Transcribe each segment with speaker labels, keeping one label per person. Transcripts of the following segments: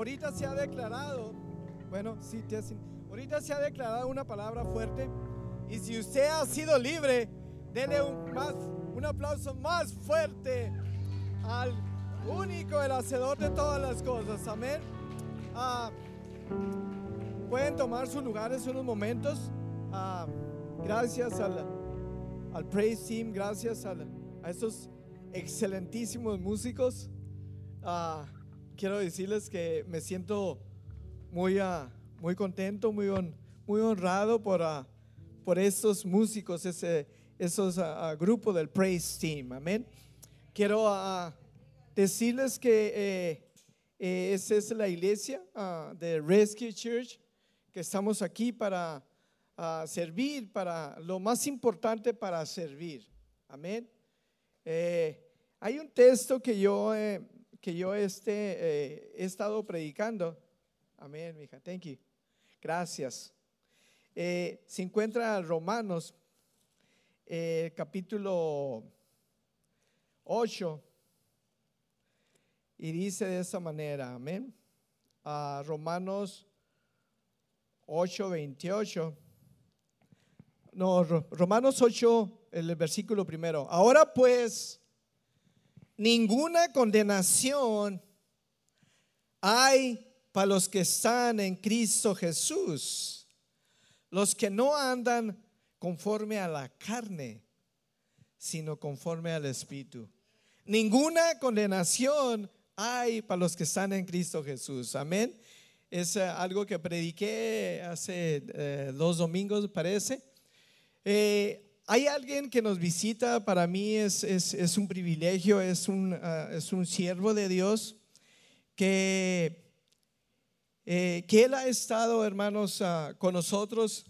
Speaker 1: ahorita se ha declarado, bueno, sí, ahorita se ha declarado una palabra fuerte. Y si usted ha sido libre, denle un, más, un aplauso más fuerte al único, el hacedor de todas las cosas. Amén. Ah, pueden tomar sus lugares unos momentos. Ah, gracias al, al Praise Team, gracias al- a estos excelentísimos músicos. Ah, quiero decirles que me siento muy, ah, muy contento, muy, muy honrado por, ah, por estos músicos, ese, esos ah, ah, grupos del Praise Team. Amén. Quiero decirles que eh, eh, esa es la iglesia de Rescue Church, que estamos aquí para servir, para lo más importante para servir. Amén. Eh, hay un texto que yo, que yo este, eh, he estado predicando. Amén, mija. Thank you. Gracias. Eh, se encuentra en Romanos, eh, capítulo 8, y dice de esa manera, amén. Ah, Romanos 8, 28. No, Ro- Romanos 8, el versículo primero. Ahora pues, ninguna condenación hay para los que están en Cristo Jesús, los que no andan conforme a la carne, sino conforme al Espíritu. Ninguna condenación hay para los que están en Cristo Jesús. Amén. Es eh, algo que prediqué hace eh, dos domingos, parece. Eh, hay alguien que nos visita, para mí es, es- un privilegio, es un, ah, es un siervo de Dios que, eh, que Él ha estado, hermanos, ah, con nosotros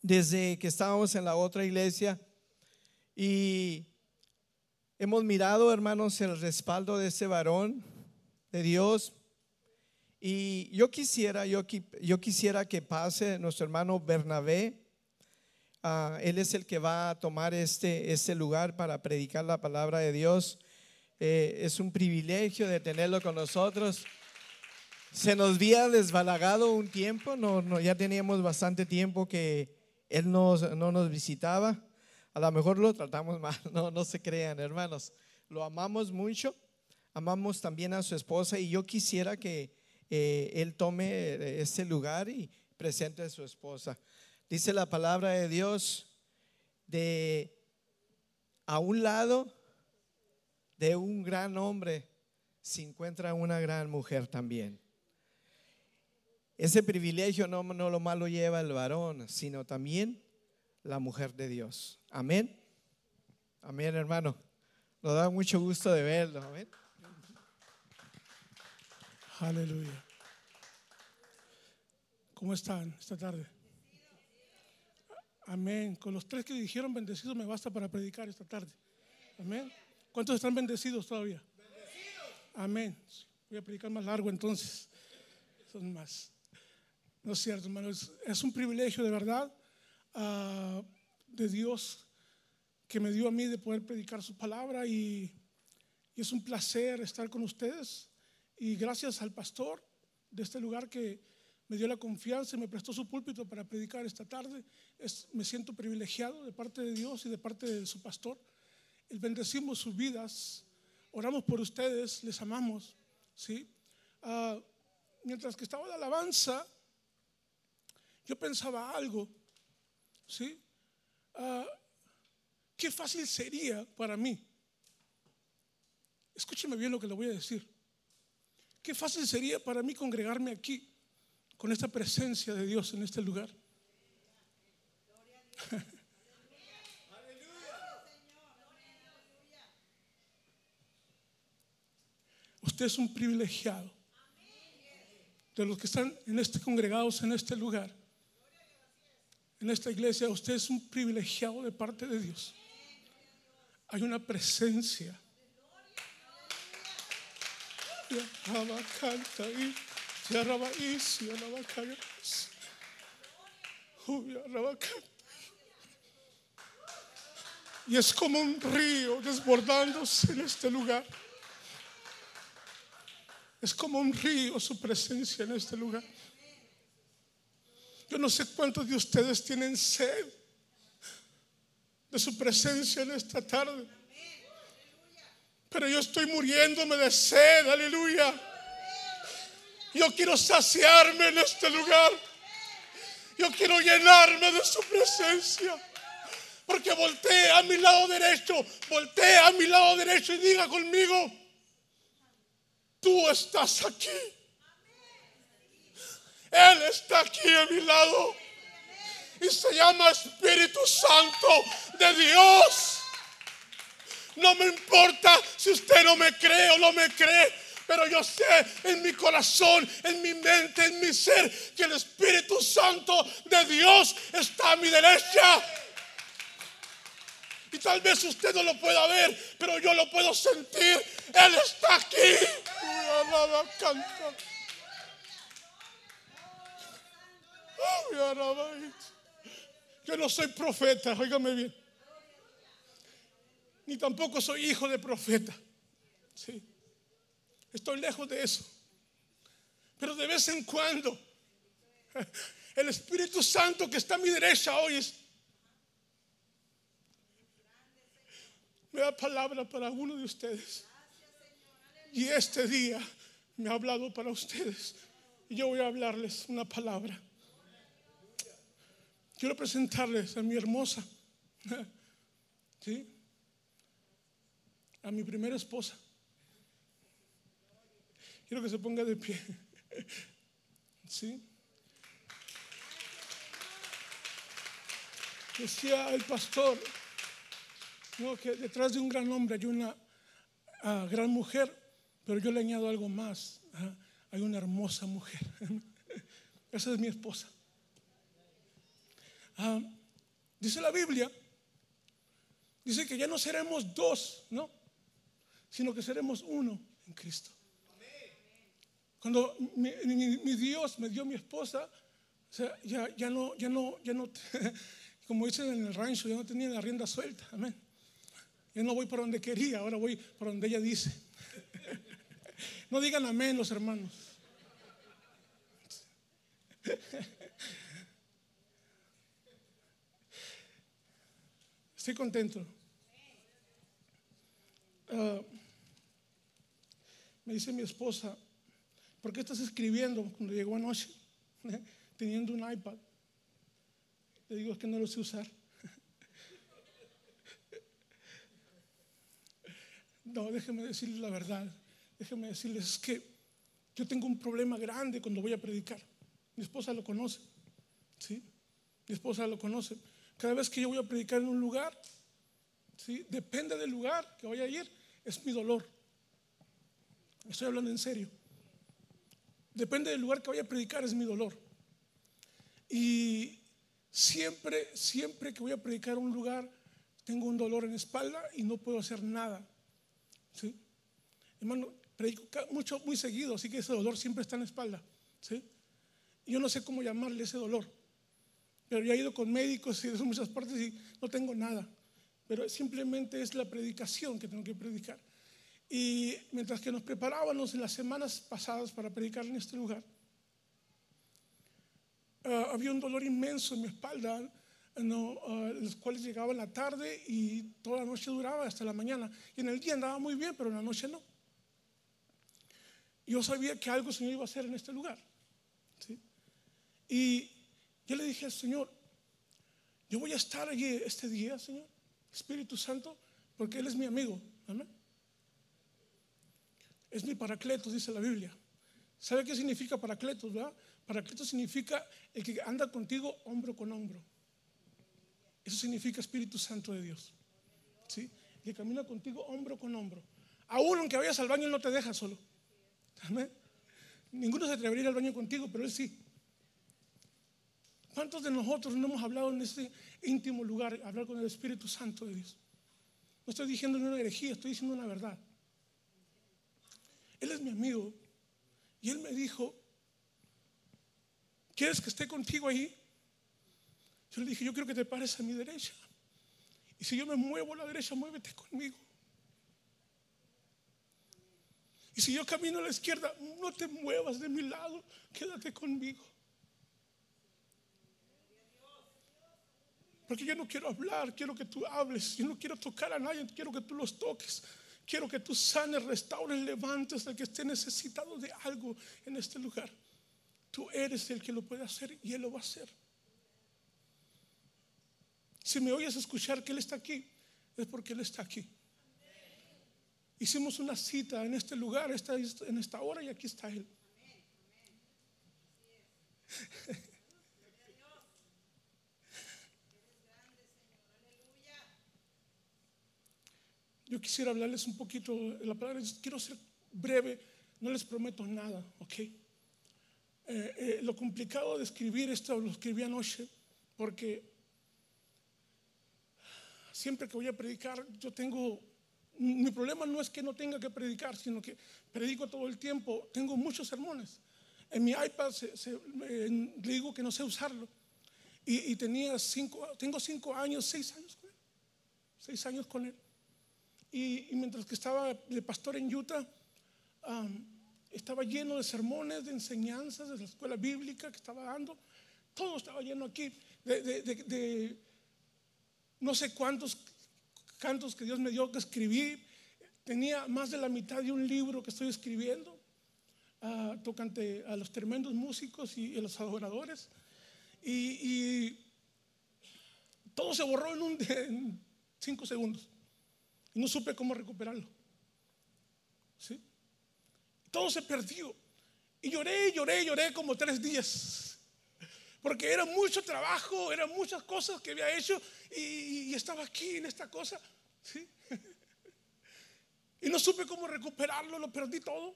Speaker 1: desde que estábamos en la otra iglesia y hemos mirado, hermanos, el respaldo de ese varón de Dios. Y yo quisiera, yo, yo quisiera que pase nuestro hermano Bernabé. Ah, él es el que va a tomar este, este lugar para predicar la palabra de Dios. Eh, es un privilegio de tenerlo con nosotros. Se nos había desbalagado un tiempo, no, no, ya teníamos bastante tiempo que él nos- no nos visitaba. A lo mejor lo tratamos mal, no, no se crean, hermanos. Lo amamos mucho, amamos también a su esposa y yo quisiera que eh, él tome eh, este lugar y presente a su esposa. Dice la palabra de Dios de a un lado de un gran hombre se encuentra una gran mujer también. Ese privilegio no, no lo malo lleva el varón, sino también la mujer de Dios. Amén. Amén, hermano. Nos da mucho gusto de verlo. Amén.
Speaker 2: Aleluya. ¿Cómo están esta tarde? Amén. Con los tres que dijeron bendecidos me basta para predicar esta tarde. Amén. ¿Cuántos están bendecidos todavía? Amén. Voy a predicar más largo entonces. Son más. No es cierto, hermanos. Es un privilegio de verdad ah, de Dios que me dio a mí de poder predicar su palabra y, y es un placer estar con ustedes. Y gracias al pastor de este lugar que me dio la confianza y me prestó su púlpito para predicar esta tarde, me siento privilegiado de parte de Dios y de parte de su pastor. Y bendecimos sus vidas, oramos por ustedes, les amamos. ¿sí? Ah, mientras que estaba de alabanza, yo pensaba algo. ¿sí? Ah, qué fácil sería para mí. Escúcheme bien lo que le voy a decir. Qué fácil sería para mí congregarme aquí con esta presencia de Dios en este lugar. Usted es un privilegiado de los que están en este congregados en este lugar. En esta iglesia usted es un privilegiado de parte de Dios. Hay una presencia. Y es como un río desbordándose en este lugar. Es como un río su presencia en este lugar. Yo no sé cuántos de ustedes tienen sed de su presencia en esta tarde. Pero yo estoy muriéndome de sed, aleluya. Yo quiero saciarme en este lugar. Yo quiero llenarme de su presencia. Porque voltee a mi lado derecho, voltee a mi lado derecho y diga conmigo, tú estás aquí. Él está aquí a mi lado. Y se llama Espíritu Santo de Dios. No me importa si usted no me cree o no me cree, pero yo sé en mi corazón, en mi mente, en mi ser, que el Espíritu Santo de Dios está a mi derecha. Y tal vez usted no lo pueda ver, pero yo lo puedo sentir. Él está aquí. Yo no soy profeta, óigame bien. Ni tampoco soy hijo de profeta. Sí. Estoy lejos de eso. Pero de vez en cuando, el Espíritu Santo que está a mi derecha hoy es, me da palabra para uno de ustedes. Y este día me ha hablado para ustedes. Y yo voy a hablarles una palabra. Quiero presentarles a mi hermosa, ¿sí? A mi primera esposa. Quiero que se ponga de pie. ¿Sí? Decía el pastor que detrás de un gran hombre hay una ah, gran mujer, pero yo le añado algo más. hay una hermosa mujer. Esa es mi esposa. Ah, dice la Biblia, dice que ya no seremos dos, ¿no? Sino que seremos uno en Cristo. Cuando mi, Dios me dio mi esposa, ya, no, ya no, ya no, como dicen en el rancho, ya no tenía la rienda suelta, amén. Yo no voy por donde quería, ahora voy por donde ella dice. No digan amén los hermanos. Estoy contento. Ah, me dice mi esposa, ¿por qué estás escribiendo cuando llegó anoche? Teniendo un iPad. Le digo, que no lo sé usar. No, déjeme decirles la verdad. Déjeme decirles que yo tengo un problema grande cuando voy a predicar. Mi esposa lo conoce. ¿sí? Mi esposa lo conoce. Cada vez que yo voy a predicar en un lugar, ¿sí? depende del lugar que voy a ir, es mi dolor. Estoy hablando en serio. Depende del lugar que voy a predicar, es mi dolor. Y siempre, siempre que voy a predicar en un lugar, tengo un dolor en la espalda y no puedo hacer nada. ¿sí? Hermano, predico mucho, muy seguido, así que ese dolor siempre está en la espalda. ¿sí? Yo no sé cómo llamarle ese dolor. Pero ya he ido con médicos y de muchas partes y no tengo nada. Pero simplemente es la predicación que tengo que predicar. Y mientras que nos preparábamos en las semanas pasadas para predicar en este lugar, ah, había un dolor inmenso en mi espalda, no, ah, los cuales llegaba en la tarde y toda la noche duraba hasta la mañana. Y en el día andaba muy bien, pero en la noche no. Yo sabía que algo se me iba a hacer en este lugar. Y yo le dije al Señor, yo voy a estar allí este día, Señor, Espíritu Santo, porque Él es mi amigo. Amén. Es mi paracletos, dice la Biblia. ¿Sabe qué significa paracletos, verdad? Paracletos significa el que anda contigo hombro con hombro. Eso significa Espíritu Santo de Dios. ¿Sí? Que camina contigo hombro con hombro. Aún aunque vayas al baño, Él no te deja solo. Amén. Ninguno se atrevería ir al baño contigo, pero Él sí. ¿Cuántos de nosotros no hemos hablado en este íntimo lugar, hablar con el Espíritu Santo de Dios? No estoy diciendo una herejía, estoy diciendo una verdad. Él es mi amigo y él me dijo, ¿quieres que esté contigo ahí? Yo le dije, yo quiero que te pares a mi derecha. Y si yo me muevo a la derecha, muévete conmigo. Y si yo camino a la izquierda, no te muevas de mi lado, quédate conmigo. Porque yo no quiero hablar, quiero que tú hables. Yo no quiero tocar a nadie, quiero que tú los toques. Quiero que tú sanes, restaures, levantes al que esté necesitado de algo en este lugar. Tú eres el que lo puede hacer y Él lo va a hacer. Si me oyes escuchar que Él está aquí, es porque Él está aquí. Hicimos una cita en este lugar, en esta hora, y aquí está Él. Yo quisiera hablarles un poquito la palabra. Quiero ser breve, no les prometo nada, ¿ok? Eh, eh, lo complicado de escribir esto lo escribí anoche porque siempre que voy a predicar, yo tengo. Mi problema no es que no tenga que predicar, sino que predico todo el tiempo. Tengo muchos sermones. En mi iPad le digo que no sé usarlo. Y, y, tenía cinco, tengo cinco años, seis años con él. Seis años con él. Y, mientras que estaba de pastor en Utah, estaba lleno de sermones, de enseñanzas de la escuela bíblica que estaba dando. Todo estaba lleno aquí de, no sé cuántos cantos que Dios me dio que escribí. Tenía más de la mitad de un libro que estoy escribiendo, uh, tocante a los tremendos músicos y a los adoradores. Y, todo se borró en, un, en cinco segundos. Y no supe cómo recuperarlo. ¿Sí? Todo se perdió. Y lloré, lloré, lloré como tres días. Porque era mucho trabajo, eran muchas cosas que había hecho y, estaba aquí en esta cosa. ¿sí? Y no supe cómo recuperarlo, lo perdí todo.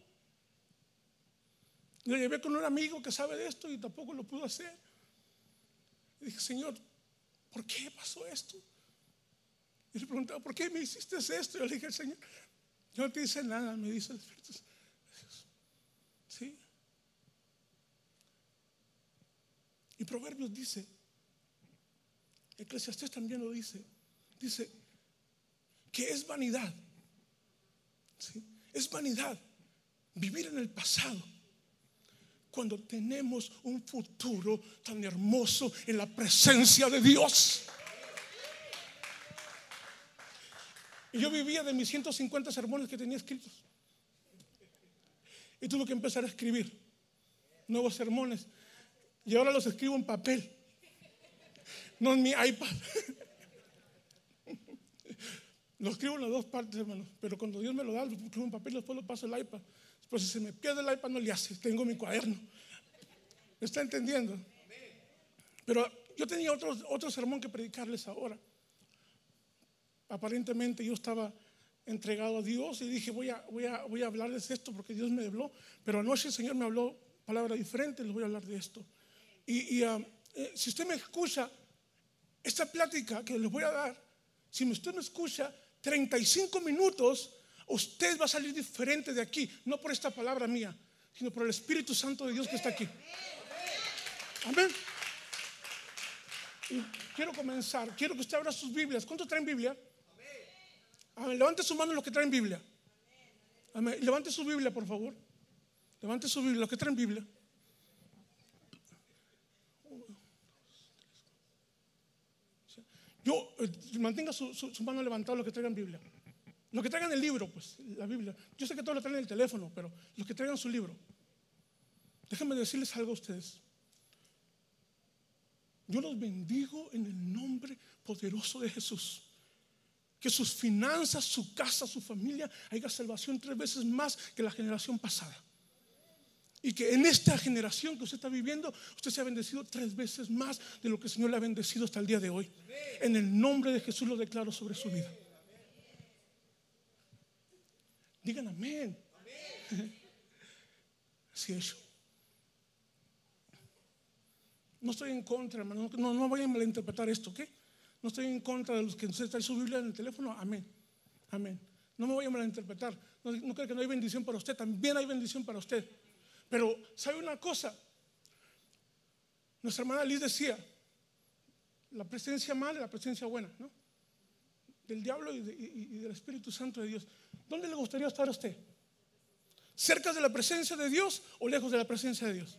Speaker 2: Lo llevé con un amigo que sabe de esto y tampoco lo pudo hacer. Y dije, Señor, ¿por qué pasó esto? Y le preguntaba, ¿por qué me hiciste esto? Yo le dije al Señor, yo no te hice nada, me dice el. ¿Sí? Y Proverbios dice, Eclesiastés también lo dice, dice que es vanidad. ¿sí? Es vanidad vivir en el pasado cuando tenemos un futuro tan hermoso en la presencia de Dios. Y yo vivía de mis 150 sermones que tenía escritos. Y tuve que empezar a escribir nuevos sermones. Y ahora los escribo en papel, no en mi iPad. Lo escribo en las dos partes, hermano. Pero cuando Dios me lo da, lo escribo en papel y después lo paso al iPad. Pues si se me pierde el iPad, no le hace. Tengo mi cuaderno. ¿Me está entendiendo? Pero yo tenía otro, otro sermón que predicarles ahora aparentemente yo estaba entregado a Dios y dije, voy a, voy a, voy a hablarles esto porque Dios me habló, pero anoche el Señor me habló palabras diferentes, les voy a hablar de esto. Y, ah, eh, si usted me escucha, esta plática que les voy a dar, si usted me escucha 35 minutos, usted va a salir diferente de aquí, no por esta palabra mía, sino por el Espíritu Santo de Dios que está aquí. Amén. Quiero comenzar, quiero que usted abra sus Biblias. ¿Cuántos traen Biblia? Levante su mano los que traen Biblia. Levante su Biblia, por favor. Levante su Biblia, los que traen Biblia. Yo, eh, mantenga su, mano levantada los que traigan Biblia. Los que traigan el libro, pues, la Biblia. Yo sé que todos lo traen en el teléfono, pero los que traigan su libro. Déjenme decirles algo a ustedes. Yo los bendigo en el nombre poderoso de Jesús que sus finanzas, su casa, su familia haya salvación tres veces más que la generación pasada. Y que en esta generación que usted está viviendo, usted se ha bendecido tres veces más de lo que el Señor le ha bendecido hasta el día de hoy. En el nombre de Jesús lo declaro sobre su vida. Digan amén. Así es. No estoy en contra, hermano. No, no vayan a malinterpretar esto, ¿ok? No estoy en contra de los que usted trae su Biblia en el teléfono. Amén. Amén. No me voy a malinterpretar. No, no creo que no hay bendición para usted. También hay bendición para usted. Pero, ¿sabe una cosa? Nuestra hermana Liz decía, la presencia mala y la presencia buena, ¿no? Del diablo y, del Espíritu Santo de Dios. ¿Dónde le gustaría estar a usted? ¿Cerca de la presencia de Dios o lejos de la presencia de Dios?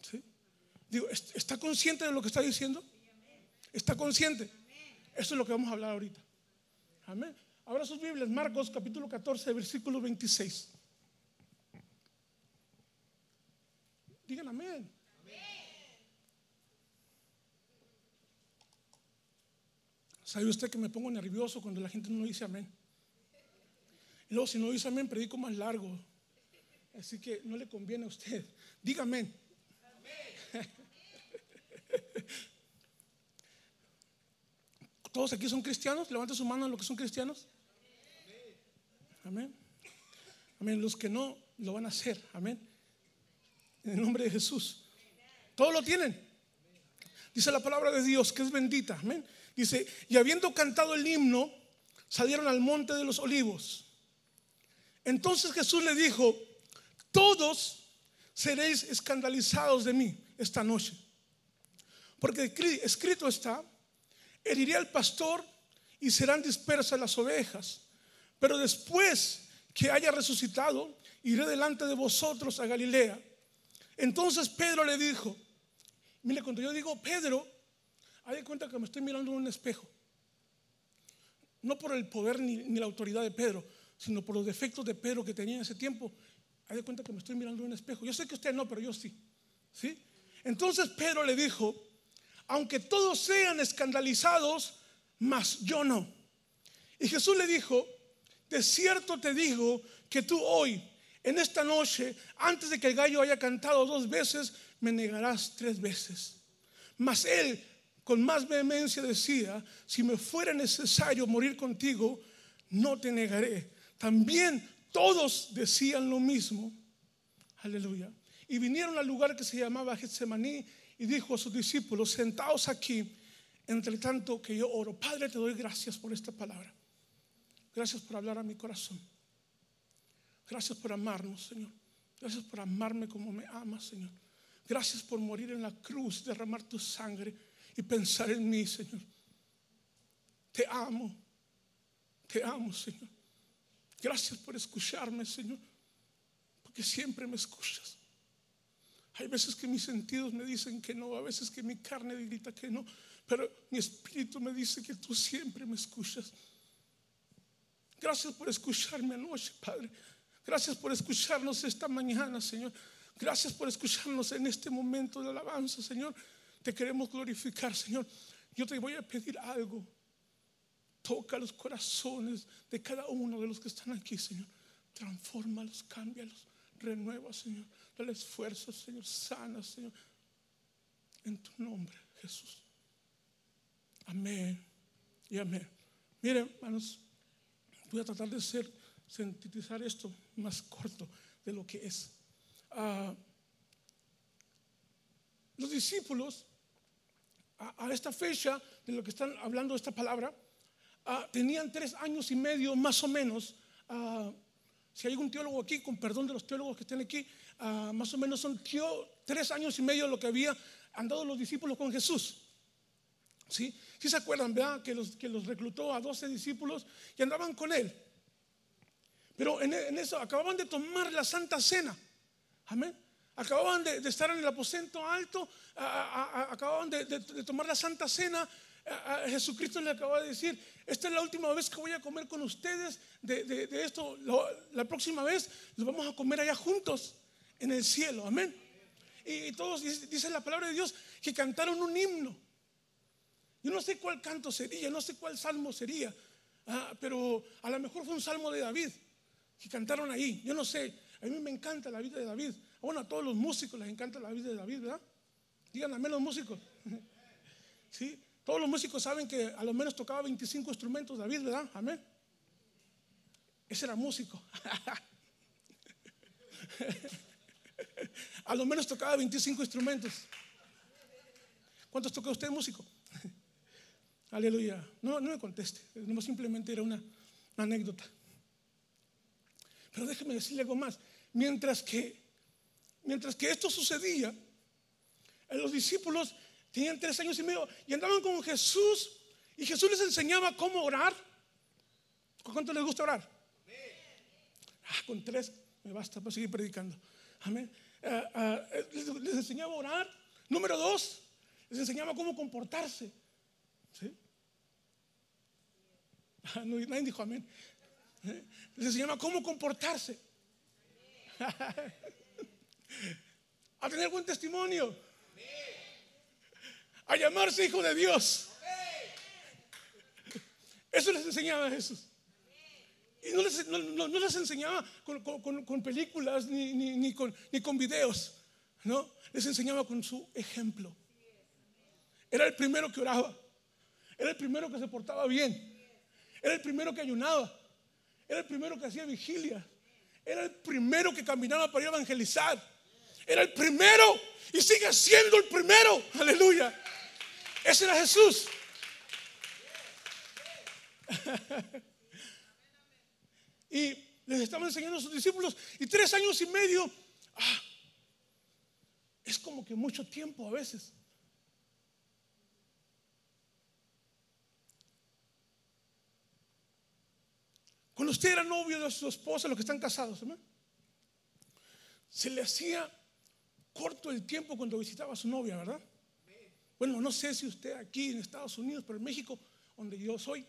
Speaker 2: ¿Sí? Digo, ¿está consciente de lo que está diciendo? ¿Está consciente? Eso es lo que vamos a hablar ahorita. Amén. Ahora sus Biblias, Marcos capítulo 14, versículo 26. Digan amén. ¿Sabe usted que me pongo nervioso cuando la gente no dice amén? Y luego si no dice amén, predico más largo. Así que no le conviene a usted. Diga amén. ¿Todos aquí son cristianos? Levanta su mano los que son cristianos. Amén. Amén. Los que no lo van a hacer. Amén. En el nombre de Jesús. Todos lo tienen. Dice la palabra de Dios que es bendita. Amén. Dice, y habiendo cantado el himno, salieron al monte de los olivos. Entonces Jesús le dijo, todos seréis escandalizados de mí esta noche. Porque escrito está, heriré al pastor y serán dispersas las ovejas. Pero después que haya resucitado, iré delante de vosotros a Galilea. Entonces Pedro le dijo, mire, cuando yo digo Pedro, hay cuenta que me estoy mirando en un espejo. No por el poder ni, la autoridad de Pedro, sino por los defectos de Pedro que tenía en ese tiempo. Hay cuenta que me estoy mirando en un espejo. Yo sé que usted no, pero yo sí. ¿Sí? Entonces Pedro le dijo, aunque todos sean escandalizados, mas yo no. Y Jesús le dijo, de cierto te digo que tú hoy, en esta noche, antes de que el gallo haya cantado dos veces, me negarás tres veces. Mas él, con más vehemencia, decía, si me fuera necesario morir contigo, no te negaré. También todos decían lo mismo. Aleluya. Y vinieron al lugar que se llamaba Getsemaní y dijo a sus discípulos, sentaos aquí, entre tanto que yo oro. Padre, te doy gracias por esta palabra. Gracias por hablar a mi corazón. Gracias por amarnos, Señor. Gracias por amarme como me amas, Señor. Gracias por morir en la cruz, derramar tu sangre y pensar en mí, Señor. Te amo. Te amo, Señor. Gracias por escucharme, Señor. Porque siempre me escuchas. Hay veces que mis sentidos me dicen que no, a veces que mi carne grita que no, pero mi espíritu me dice que tú siempre me escuchas. Gracias por escucharme anoche, Padre. Gracias por escucharnos esta mañana, Señor. Gracias por escucharnos en este momento de alabanza, Señor. Te queremos glorificar, Señor. Yo te voy a pedir algo. Toca los corazones de cada uno de los que están aquí, Señor. Transfórmalos, cámbialos, renueva, Señor. Dale esfuerzo, Señor. Sana, Señor. En tu nombre, Jesús. Amén y amén. Miren, hermanos, voy a tratar de ser, sintetizar esto más corto de lo que es. Ah, los discípulos, a, esta fecha de lo que están hablando esta palabra, ah, tenían tres años y medio más o menos. Ah, si hay algún teólogo aquí, con perdón de los teólogos que estén aquí, Ah, más o menos son tres años y medio lo que había andado los discípulos con Jesús. ¿Sí? ¿Sí se acuerdan, verdad? Que los, que los reclutó a 12 discípulos y andaban con él. Pero en, eso acababan de tomar la Santa Cena. Amén. Acababan de, estar en el aposento alto, acababan de, tomar la Santa Cena. Jesucristo le acaba de decir, esta es la última vez que voy a comer con ustedes de, esto. la próxima vez los vamos a comer allá juntos en el cielo. Amén. Y todos dicen la palabra de Dios que cantaron un himno. Yo no sé cuál canto sería, no sé cuál salmo sería, ah, pero a lo mejor fue un salmo de David que cantaron ahí. Yo no sé, a mí me encanta la vida de David. Bueno, a todos los músicos les encanta la vida de David, ¿verdad? Digan a menos músicos. ¿Sí? Todos los músicos saben que a lo menos tocaba 25 instrumentos David, ¿verdad? Amén. Ese era músico. A lo menos tocaba 25 instrumentos. ¿Cuántos tocó usted músico? Aleluya. No, no me conteste. No, simplemente era una, anécdota. Pero déjeme decirle algo más. Mientras que, mientras que esto sucedía, los discípulos tenían tres años y medio y andaban con Jesús y Jesús les enseñaba cómo orar. ¿Cuánto les gusta orar? Ah, con tres me basta para seguir predicando. Amén. Ah, ah, les, les enseñaba a orar. Número dos, les enseñaba cómo comportarse. Ah, nadie dijo amén. ¿Eh? Les enseñaba cómo comportarse. a tener buen testimonio. A llamarse hijo de Dios. Eso les enseñaba a Jesús. Y no les, no, no- no les enseñaba con, con- con- películas ni, ni- ni con, ni con videos. No, les enseñaba con su ejemplo. Era el primero que oraba. Era el primero que se portaba bien. Era el primero que ayunaba. Era el primero que hacía vigilia. Era el primero que caminaba para ir a evangelizar. Era el primero y sigue siendo el primero. Aleluya. Ese era Jesús. Y les estaba enseñando a sus discípulos. Y tres años y medio. ah, es como que mucho tiempo a veces. Cuando usted era novio de su esposa, los que están casados, ¿amén? se le hacía corto el tiempo cuando visitaba a su novia, ¿verdad? Bueno, no sé si usted aquí en Estados Unidos, pero en México, donde yo soy,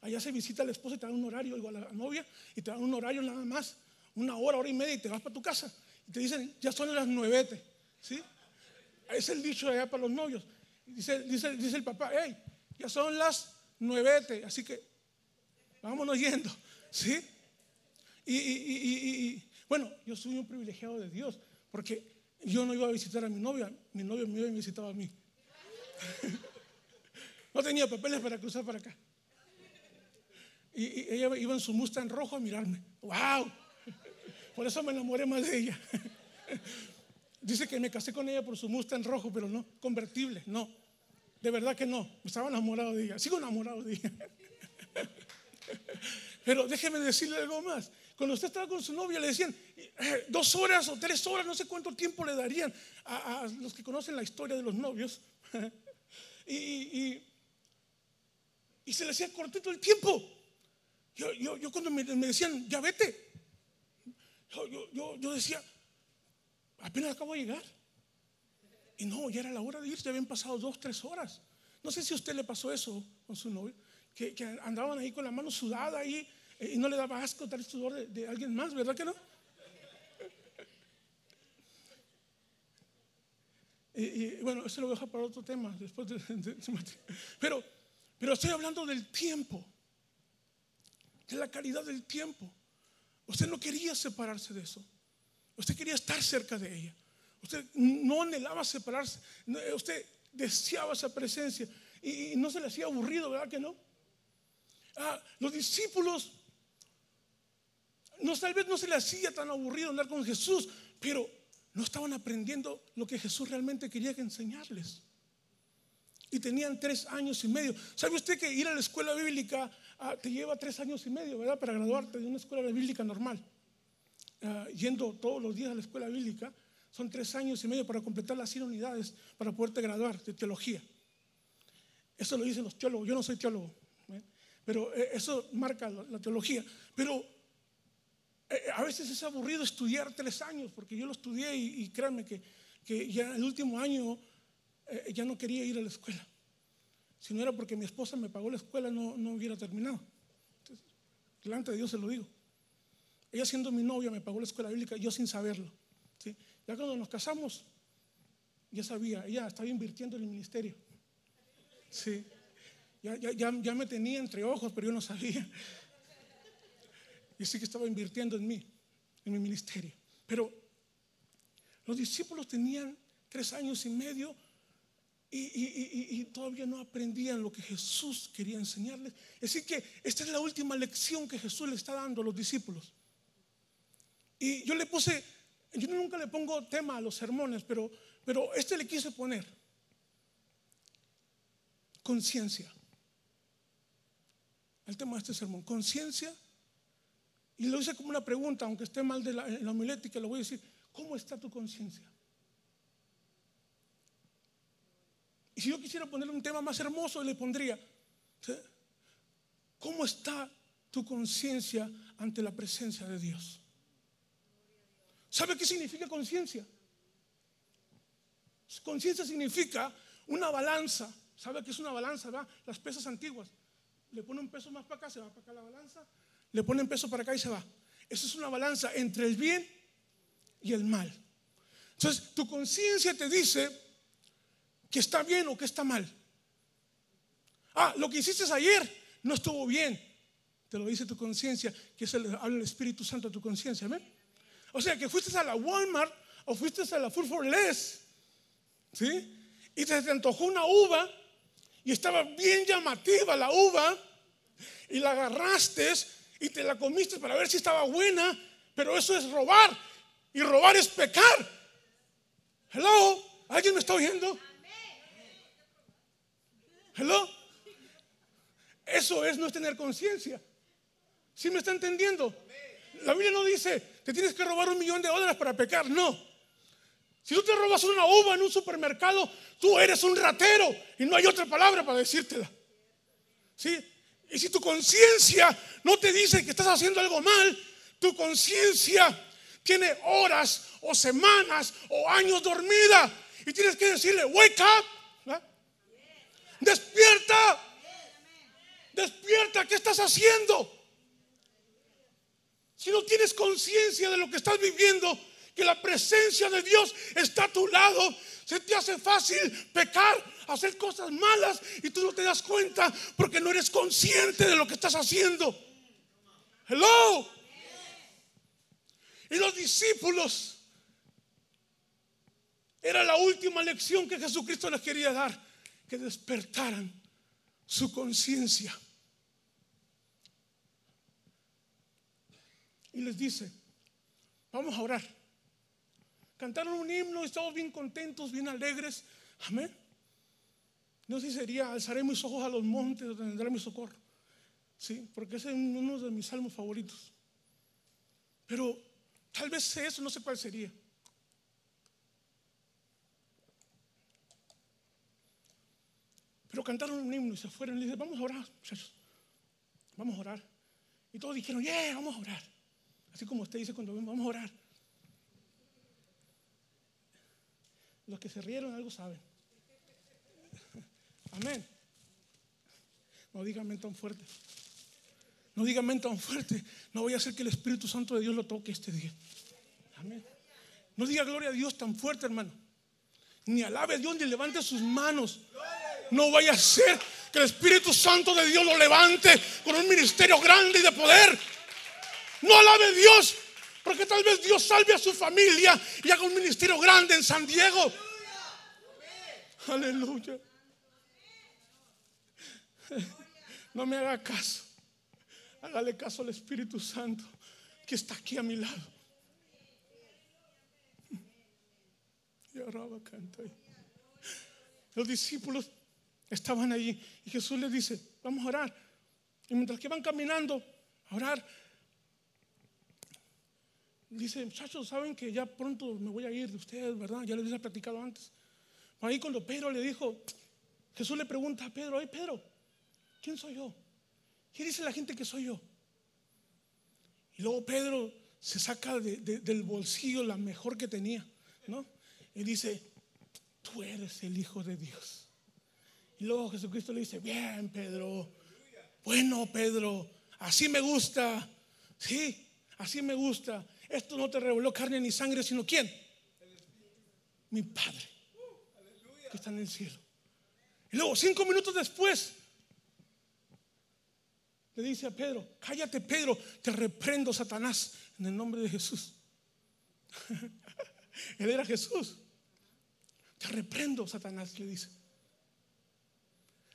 Speaker 2: allá se visita a la esposa y te dan un horario, igual a la novia, y te dan un horario nada más, una hora, hora y media, y te vas para tu casa. Y te dicen, ya son las nuevete, ¿sí? Es el dicho allá para los novios. Dice, dice, dice el papá, hey, ya son las nuevete, así que vámonos yendo, ¿sí? Y, bueno, yo soy un privilegiado de Dios, porque yo no iba a visitar a mi novia, mi novio me iba y me visitaba a mí. No tenía papeles para cruzar para acá. Y, ella iba en su Mustang rojo a mirarme. ¡Wow! Por eso me enamoré más de ella. Dice que me casé con ella por su Mustang rojo, pero no, convertible, no. De verdad que no. Estaba enamorado de ella. Sigo enamorado de ella. Pero déjeme decirle algo más. Cuando usted estaba con su novia, le decían eh, dos horas o tres horas, no sé cuánto tiempo le darían a, a los que conocen la historia de los novios. Y, y- se le hacía cortito el tiempo. Yo, yo, yo cuando me, decían, ya vete, yo, yo, decía, apenas acabo de llegar. Y no, ya era la hora de ir, ya habían pasado dos, tres horas. No sé si a usted le pasó eso con su novio, que, andaban ahí con la mano sudada ahí eh, y no le daba asco el sudor de alguien más, ¿verdad que no? Y, bueno, eso lo voy a dejar para otro tema después de, de- pero, pero estoy hablando del tiempo, de la calidad del tiempo. Usted no quería separarse de eso. Usted quería estar cerca de ella. Usted no anhelaba separarse. Eh, Usted deseaba esa presencia. Y, no se le hacía aburrido, ¿verdad que no? Ah, los discípulos, tal vez no se le hacía tan aburrido andar con Jesús, pero no estaban aprendiendo lo que Jesús realmente quería que enseñarles. Y tenían tres años y medio. ¿Sabe usted que ir a la escuela bíblica ah, te lleva tres años y medio, ¿verdad? Para graduarte de una escuela bíblica normal. Ah, yendo todos los días a la escuela bíblica, son tres años y medio para completar las 100 unidades para poderte graduar de teología. Eso lo dicen los teólogos. Yo no soy teólogo, ¿eh? pero eh, eso marca la, la teología. Pero a veces es aburrido estudiar tres años, porque yo lo estudié y, y créanme que, que ya el último año eh, ya no quería ir a la escuela. Si no era porque mi esposa me pagó la escuela, no, no hubiera terminado. Delante de Dios se lo digo. Ella siendo mi novia me pagó la escuela bíblica, yo sin saberlo. Ya cuando nos casamos, ya sabía, ella estaba invirtiendo en el ministerio. Sí. Ya, ya, ya, ya me tenía entre ojos, pero yo no sabía. Y sí que estaba invirtiendo en mí, en mi ministerio. Pero los discípulos tenían tres años y medio y, todavía no aprendían lo que Jesús quería enseñarles. Así que esta es la última lección que Jesús le está dando a los discípulos. Y yo le puse, yo nunca le pongo tema a los sermones, pero, pero este le quise poner conciencia. El tema de este sermón, conciencia. Y lo hice como una pregunta, aunque esté mal de la, en la homilética, lo voy a decir, ¿cómo está tu conciencia? Y si yo quisiera poner un tema más hermoso, le pondría. ¿cómo está tu conciencia ante la presencia de Dios. ¿Sabe qué significa conciencia? Conciencia significa una balanza. ¿Sabe qué es una balanza? Las pesas antiguas. Le pone un peso más para acá, se va para acá la balanza. Le ponen peso para acá y se va. Eso es una balanza entre el bien y el mal. Entonces, tu conciencia te dice que está bien o que está mal. Ah, lo que hiciste ayer no estuvo bien. Te lo dice tu conciencia, que es el, habla el Espíritu Santo a tu conciencia. O sea, que fuiste a la Walmart o fuiste a la Food for Less, ¿sí? Y te, te antojó una uva y estaba bien llamativa la uva y la agarraste y te la comiste para ver si estaba buena, pero eso es robar y robar es pecar. Hello, ¿alguien me está oyendo? Hello. Eso es no es tener conciencia. ¿Sí me está entendiendo? La Biblia no dice, te tienes que robar un millón de dólares para pecar. No. Si tú te robas una uva en un supermercado, tú eres un ratero y no hay otra palabra para decírtela. ¿Sí? Y si tu conciencia no te dice que estás haciendo algo mal, tu conciencia tiene horas o semanas o años dormida y tienes que decirle, wake up, despierta, despierta, ¿qué estás haciendo? Si no tienes conciencia de lo que estás viviendo, que la presencia de Dios está a tu lado, se te hace fácil pecar, hacer cosas malas y tú no te das cuenta porque no eres consciente de lo que estás haciendo. Hello. Y los discípulos, era la última lección que Jesucristo les quería dar, que despertaran su conciencia. Y les dice, vamos a orar. Cantaron un himno, estamos bien contentos, bien alegres. Amén. No sé si sería, alzaré mis ojos a los montes donde tendrá mi socorro. Sí, porque ese es uno de mis salmos favoritos. Pero Tal vez eso, no sé cuál sería. Pero cantaron un himno y se fueron y le vamos a orar, muchachos. Vamos a orar. Y todos dijeron, yeah, vamos a orar. Así como usted dice cuando vamos a orar. Los que se rieron algo saben. Amén. No díganme tan fuerte. No digan tan fuerte. No voy a hacer que el Espíritu Santo de Dios lo toque este día. Amén. No diga gloria a Dios tan fuerte, hermano. Ni alabe a Dios ni levante sus manos. No vaya a ser que el Espíritu Santo de Dios lo levante con un ministerio grande y de poder. No alabe a Dios, porque tal vez Dios salve a su familia y haga un ministerio grande en San Diego. Aleluya. No me haga caso. Hágale caso al Espíritu Santo que está aquí a mi lado. Los discípulos estaban allí y Jesús les dice, vamos a orar. Y mientras que van caminando a orar, dice, muchachos, saben que ya pronto me voy a ir de ustedes, ¿verdad? Ya les había platicado antes. Ahí cuando Pedro le dijo, Jesús le pregunta a Pedro, ay Pedro, ¿quién soy yo? ¿Qué dice la gente que soy yo? Y luego Pedro se saca del bolsillo la mejor que tenía, ¿no? Y dice, tú eres el Hijo de Dios. Y luego Jesucristo le dice, bien, Pedro, bueno, Pedro, así me gusta, sí, así me gusta. Esto no te reveló carne ni sangre, sino quién? Mi Padre, que está en el cielo. Y luego, cinco minutos después, le dice a Pedro, cállate Pedro, te reprendo Satanás en el nombre de Jesús. Él era Jesús. Te reprendo Satanás, le dice.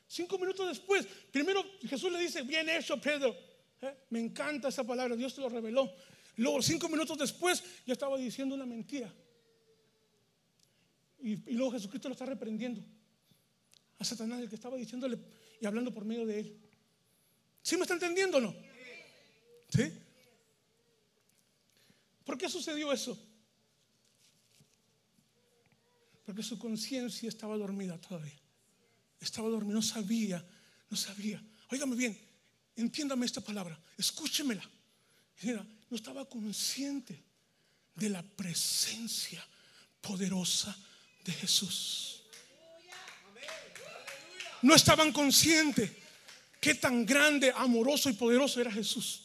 Speaker 2: Cinco minutos después, primero Jesús le dice, bien hecho Pedro. ¿Eh? Me encanta esa palabra, Dios te lo reveló. Luego, cinco minutos después, ya estaba diciendo una mentira. Y, y luego Jesucristo lo está reprendiendo a Satanás, el que estaba diciéndole y hablando por medio de él. ¿Sí me está entendiendo o no? ¿Sí? ¿Por qué sucedió eso? Porque su conciencia estaba dormida todavía. Estaba dormida, no sabía, no sabía. Óigame bien, entiéndame esta palabra, escúchemela. No estaba consciente de la presencia poderosa de Jesús. No estaban conscientes qué tan grande, amoroso y poderoso era Jesús.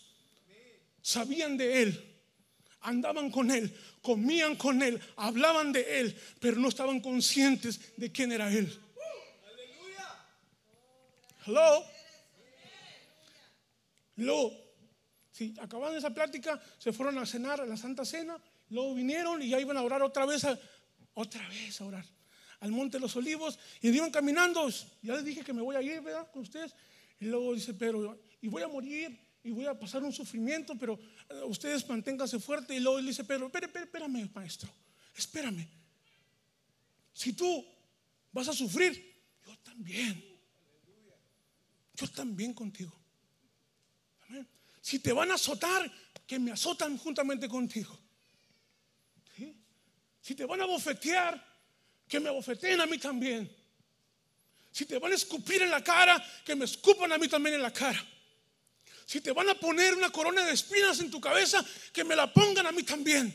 Speaker 2: Sabían de Él, andaban con Él, comían con Él, hablaban de Él, pero no estaban conscientes de quién era Él. Hello. Luego, si acababan esa plática, se fueron a cenar a la Santa Cena, luego vinieron y ya iban a orar otra vez, otra vez a orar al Monte de los Olivos y iban caminando. Ya les dije que me voy a ir, ¿verdad? Con ustedes. Y luego dice Pedro, y voy a morir y voy a pasar un sufrimiento, pero eh, ustedes manténganse fuerte. Y luego dice Pedro, espérame, espérame, maestro, espérame. Si tú vas a sufrir, yo también. Yo también contigo. Si te van a azotar, que me azotan juntamente contigo. Si te van a bofetear, que me bofeteen a mí también. Si te van a escupir en la cara, que me escupan a mí también en la cara. Si te van a poner una corona de espinas en tu cabeza, que me la pongan a mí también.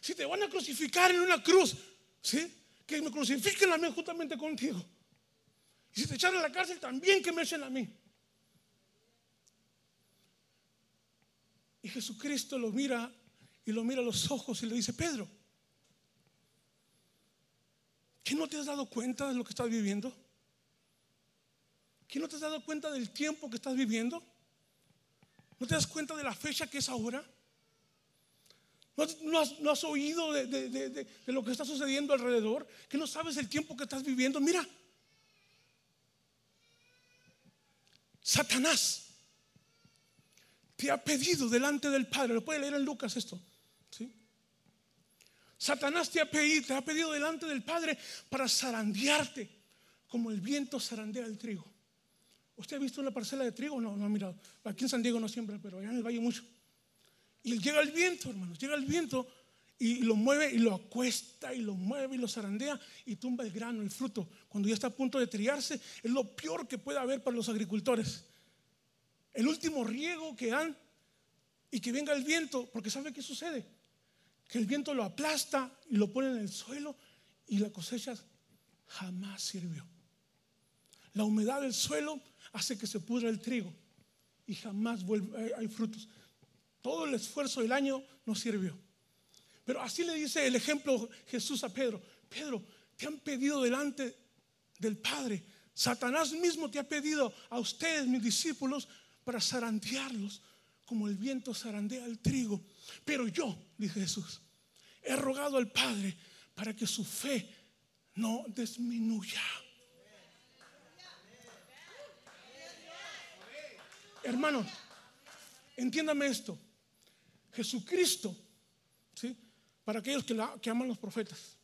Speaker 2: Si te van a crucificar en una cruz, ¿sí? que me crucifiquen a mí juntamente contigo. Y si te echan a la cárcel, también que me echen a mí. Y Jesucristo lo mira y lo mira a los ojos y le dice, Pedro, ¿qué no te has dado cuenta de lo que estás viviendo? ¿Qué no te has dado cuenta del tiempo que estás viviendo? ¿No te das cuenta de la fecha que es ahora? ¿No, has, oído de, de, lo que está sucediendo alrededor? ¿Que no sabes el tiempo que estás viviendo? Mira, Satanás te ha pedido delante del Padre. Lo puede leer en Lucas esto. Satanás te ha pedido, te ha pedido delante del Padre para zarandearte como el viento zarandea el trigo. ¿Usted ha visto una parcela de trigo? No, no ha mirado. Aquí en San Diego no siempre, pero allá en el valle mucho. Y llega el viento, hermanos, llega el viento y lo mueve y lo acuesta y lo mueve y lo zarandea y tumba el grano, el fruto. Cuando ya está a punto de triarse, es lo peor que puede haber para los agricultores el último riego que dan y que venga el viento, porque ¿sabe qué sucede? Que el viento lo aplasta y lo pone en el suelo y la cosecha jamás sirvió. La humedad del suelo hace que se pudra el trigo y jamás vuelve, hay frutos. Todo el esfuerzo del año no sirvió. Pero así le dice el ejemplo Jesús a Pedro. Pedro, te han pedido delante del Padre. Satanás mismo te ha pedido a ustedes, mis discípulos, para zarandearlos como el viento zarandea el trigo. Pero yo, dice Jesús, he rogado al Padre para que su fe no disminuya. Hermanos, entiéndame esto. Jesucristo, ¿sí? para aquellos que, aman los profetas.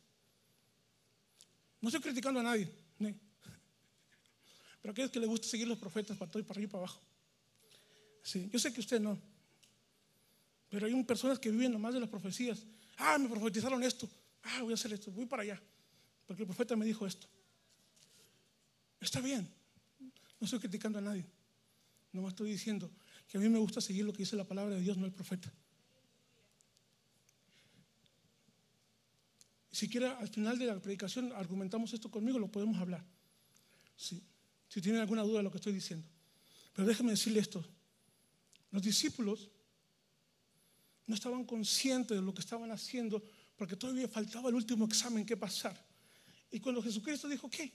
Speaker 2: No estoy criticando a nadie, pero aquellos que les gusta seguir los profetas para todo y para arriba y para abajo. Sí, yo sé que usted no. Pero hay personas que viven nomás de las profecías. Ah, me profetizaron esto. Ah, voy a hacer esto. Voy para allá. Porque el profeta me dijo esto. Está bien. No estoy criticando a nadie. No estoy diciendo que a mí me gusta seguir lo que dice la palabra de Dios, no el profeta. Si quiere, al final de la predicación argumentamos esto conmigo, lo podemos hablar. Si tienen alguna duda de lo que estoy diciendo. Pero déjeme decirle esto. Los discípulos no estaban conscientes de lo que estaban haciendo porque todavía faltaba el último examen que pasar. Y cuando Jesucristo dijo, ¿qué?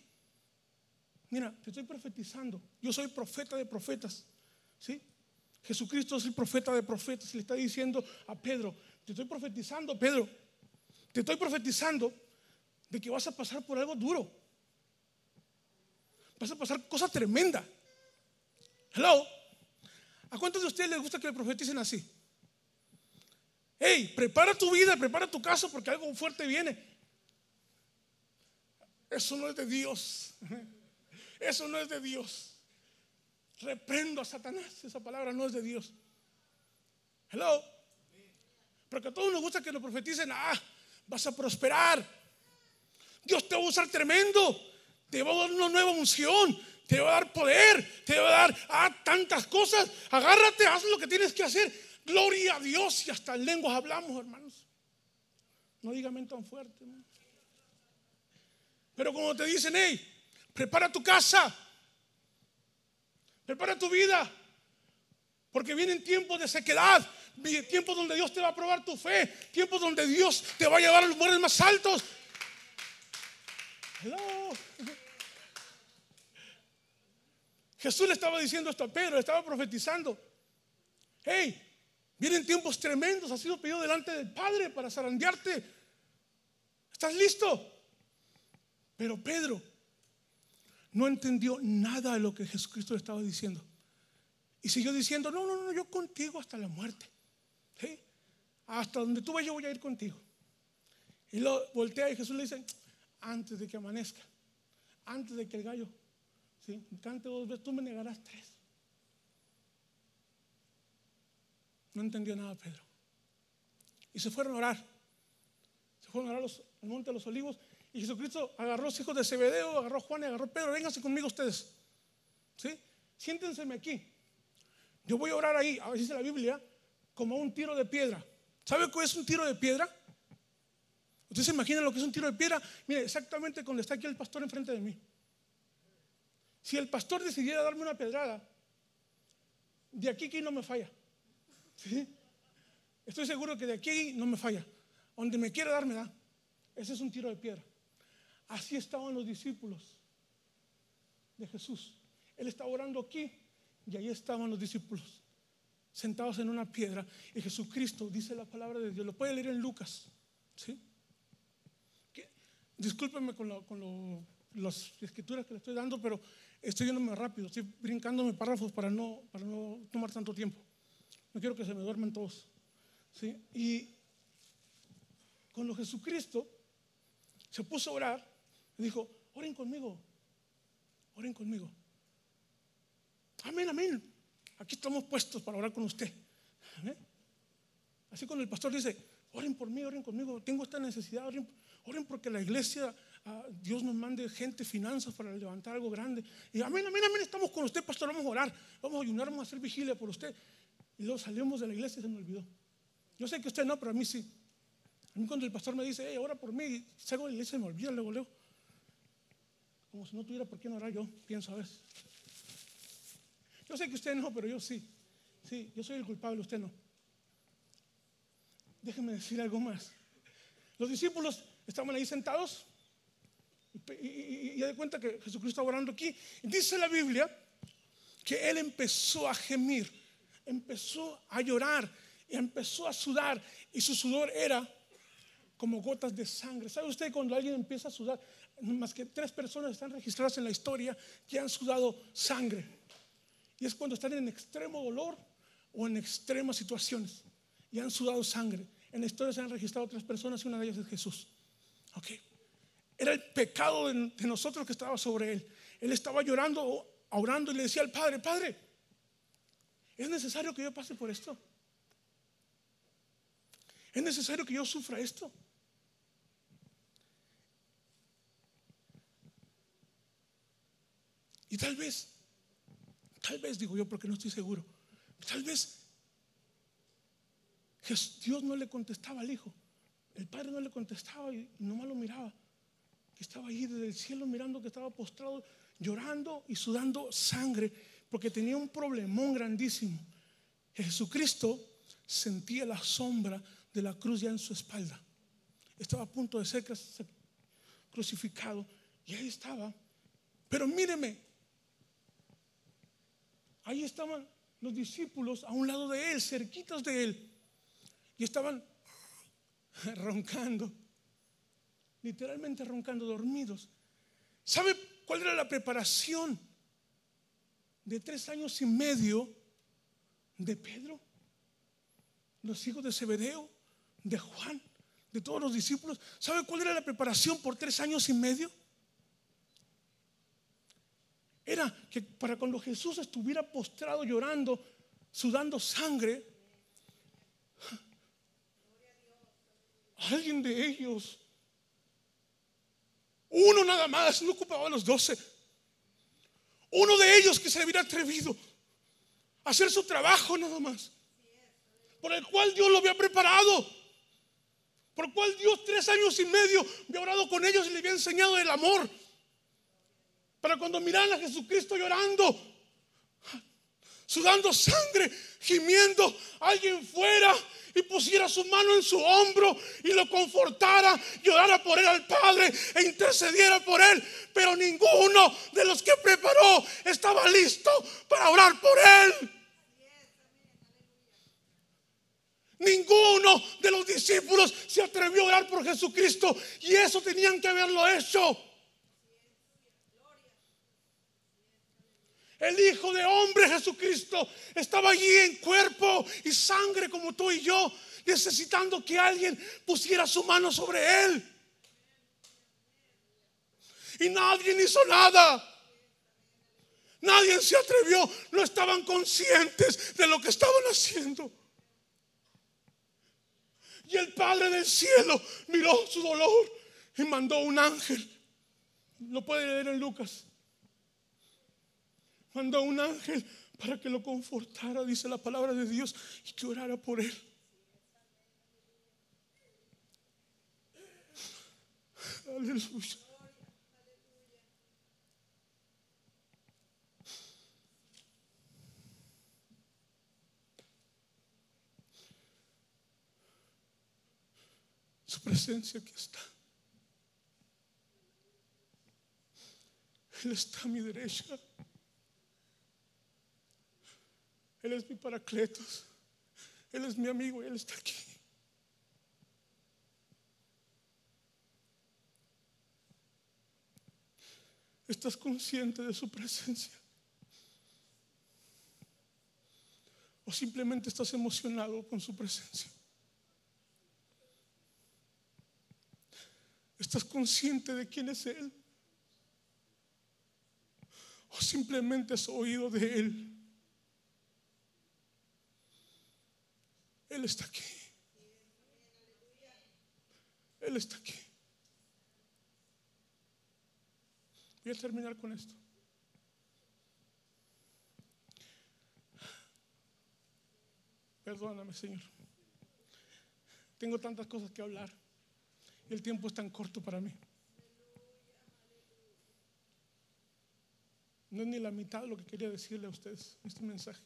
Speaker 2: Mira, te estoy profetizando. Yo soy profeta de profetas. ¿Sí? Jesucristo es el profeta de profetas y le está diciendo a Pedro, te estoy profetizando, Pedro. Te estoy profetizando de que vas a pasar por algo duro. Vas a pasar cosas tremendas. Hello. ¿A cuántos de ustedes les gusta que le profeticen así? Hey, prepara tu vida, prepara tu caso porque algo fuerte viene. Eso no es de Dios. Eso no es de Dios. Reprendo a Satanás. Esa palabra no es de Dios. Hello. Porque a todos nos gusta que nos profeticen, ah, vas a prosperar. Dios te va a usar tremendo. Te va a dar una nueva unción. te va a dar poder, te va a dar ah, tantas cosas. Agárrate, haz lo que tienes que hacer. Gloria a Dios y hasta en lenguas hablamos, hermanos. No digan tan fuerte. Pero como te dicen, hey, prepara tu casa, prepara tu vida, porque vienen tiempos de sequedad, tiempos donde Dios te va a probar tu fe, tiempos donde Dios te va a llevar a los lugares más altos. Jesús le estaba diciendo esto a Pedro, le estaba profetizando. Hey, vienen tiempos tremendos, has sido pedido delante del Padre para zarandearte. ¿Estás listo? Pero Pedro no entendió nada de lo que Jesucristo le estaba diciendo. Y siguió diciendo, no, no, no, yo contigo hasta la muerte. Hasta donde tú vayas yo voy a ir contigo. Y lo voltea y Jesús le dice, antes de que amanezca, antes de que el gallo ¿sí? cante dos veces, tú me negarás tres. No entendió nada Pedro. Y se fueron a orar. Se fueron a orar al monte de los olivos y Jesucristo agarró a los hijos de Zebedeo, agarró a Juan y agarró a Pedro. Vénganse conmigo ustedes. ¿Sí? Siéntenseme aquí. Yo voy a orar ahí, a dice la Biblia, como un tiro de piedra. ¿Sabe qué es un tiro de piedra? ¿Usted se imagina lo que es un tiro de piedra? Mire, exactamente cuando está aquí el pastor enfrente de mí. Si el pastor decidiera darme una pedrada, de aquí aquí no me falla. ¿Sí? Estoy seguro que de aquí no me falla. Donde me quiera dar, me da. Ese es un tiro de piedra. Así estaban los discípulos de Jesús. Él estaba orando aquí y ahí estaban los discípulos sentados en una piedra. Y Jesucristo dice la palabra de Dios. Lo puede leer en Lucas. ¿sí? Discúlpenme con, las escrituras que le estoy dando, pero estoy yéndome rápido. Estoy brincándome párrafos para no, para no tomar tanto tiempo. No quiero que se me duermen todos. ¿sí? Y con lo Jesucristo se puso a orar dijo, oren conmigo, oren conmigo. Amén, amén. Aquí estamos puestos para orar con usted. Así cuando el pastor dice, oren por mí, oren conmigo, tengo esta necesidad, oren, oren porque la iglesia, ah, Dios nos mande gente, finanzas para levantar algo grande. Y amén, amén, amén, estamos con usted, pastor, vamos a orar, vamos a ayunar, vamos a hacer vigilia por usted. Y luego salimos de la iglesia y se me olvidó. Yo sé que usted no, pero a mí sí. A mí cuando el pastor me dice, hey, ora por mí, salgo de la iglesia y me olvida, luego leo. Como si no tuviera por qué no orar yo, pienso a veces. Yo sé que usted no, pero yo sí. Sí, yo soy el culpable, usted no. Déjeme decir algo más. Los discípulos estaban ahí sentados y, ya de cuenta que Jesucristo estaba orando aquí. Dice la Biblia que él empezó a gemir, empezó a llorar y empezó a sudar y su sudor era como gotas de sangre. ¿Sabe usted cuando alguien empieza a sudar? Más que tres personas están registradas en la historia que han sudado sangre. Y es cuando están en extremo dolor o en extremas situaciones y han sudado sangre. En la historia se han registrado tres personas y una de ellas es Jesús. Ok. Era el pecado de, nosotros que estaba sobre él. Él estaba llorando, orando y le decía al Padre, Padre, ¿es necesario que yo pase por esto? ¿Es necesario que yo sufra esto? Y tal vez, tal vez digo yo porque no estoy seguro, tal vez Dios no le contestaba al hijo, el padre no le contestaba y nomás lo miraba, estaba ahí desde el cielo mirando que estaba postrado, llorando y sudando sangre, porque tenía un problemón grandísimo. Jesucristo sentía la sombra de la cruz ya en su espalda. Estaba a punto de ser crucificado y ahí estaba. Pero míreme, Ahí estaban los discípulos a un lado de él, cerquitas de él. Y estaban roncando, literalmente roncando, dormidos. ¿Sabe cuál era la preparación de tres años y medio de Pedro? Los hijos de Zebedeo, de Juan, de todos los discípulos. ¿Sabe cuál era la preparación por tres años y medio? era que para cuando Jesús estuviera postrado llorando, sudando sangre, alguien de ellos, uno nada más, no ocupaba los doce, Uno de ellos que se hubiera atrevido a hacer su trabajo nada más. Por el cual Dios lo había preparado. Por el cual Dios tres años y medio había orado con ellos y le había enseñado el amor. Para cuando miraran a Jesucristo llorando, sudando sangre, gimiendo, alguien fuera y pusiera su mano en su hombro y lo confortara, llorara por él al Padre e intercediera por él. Pero ninguno de los que preparó estaba listo para orar por él. Ninguno de los discípulos se atrevió a orar por Jesucristo y eso tenían que haberlo hecho. El Hijo de Hombre Jesucristo estaba allí en cuerpo y sangre como tú y yo, necesitando que alguien pusiera su mano sobre él. Y nadie hizo nada. Nadie se atrevió. No estaban conscientes de lo que estaban haciendo. Y el Padre del cielo miró su dolor y mandó un ángel. Lo puede leer en Lucas mandó a un ángel para que lo confortara, dice la palabra de Dios, y que orara por él. Aleluya. Su presencia aquí está. Él está a mi derecha. Él es mi paracletos. Él es mi amigo y Él está aquí. ¿Estás consciente de su presencia? ¿O simplemente estás emocionado con su presencia? ¿Estás consciente de quién es Él? ¿O simplemente has oído de Él? Él está aquí. Él está aquí. Voy a terminar con esto. Perdóname, Señor. Tengo tantas cosas que hablar y el tiempo es tan corto para mí. No es ni la mitad de lo que quería decirle a ustedes este mensaje.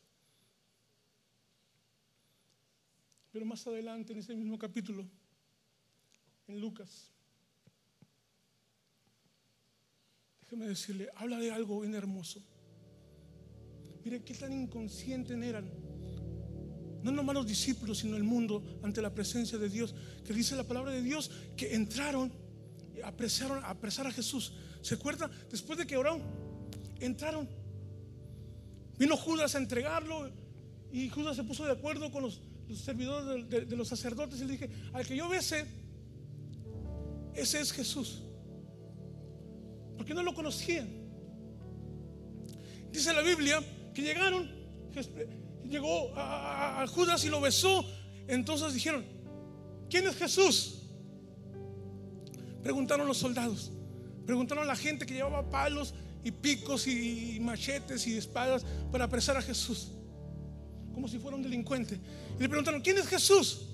Speaker 2: Pero más adelante, en ese mismo capítulo, en Lucas, déjeme decirle, habla de algo bien hermoso. Mire qué tan inconscientes eran. No nomás los discípulos, sino el mundo ante la presencia de Dios. Que dice la palabra de Dios que entraron y apreciaron, a apresar a Jesús. ¿Se acuerda? Después de que oraron, entraron. Vino Judas a entregarlo y Judas se puso de acuerdo con los los servidores de, los sacerdotes y le dije, al que yo bese, ese es Jesús. Porque no lo conocían. Dice la Biblia que llegaron, llegó a, Judas y lo besó. Entonces dijeron, ¿quién es Jesús? Preguntaron los soldados, preguntaron a la gente que llevaba palos y picos y machetes y espadas para apresar a Jesús como si fuera un delincuente. Y le preguntaron, ¿quién es Jesús?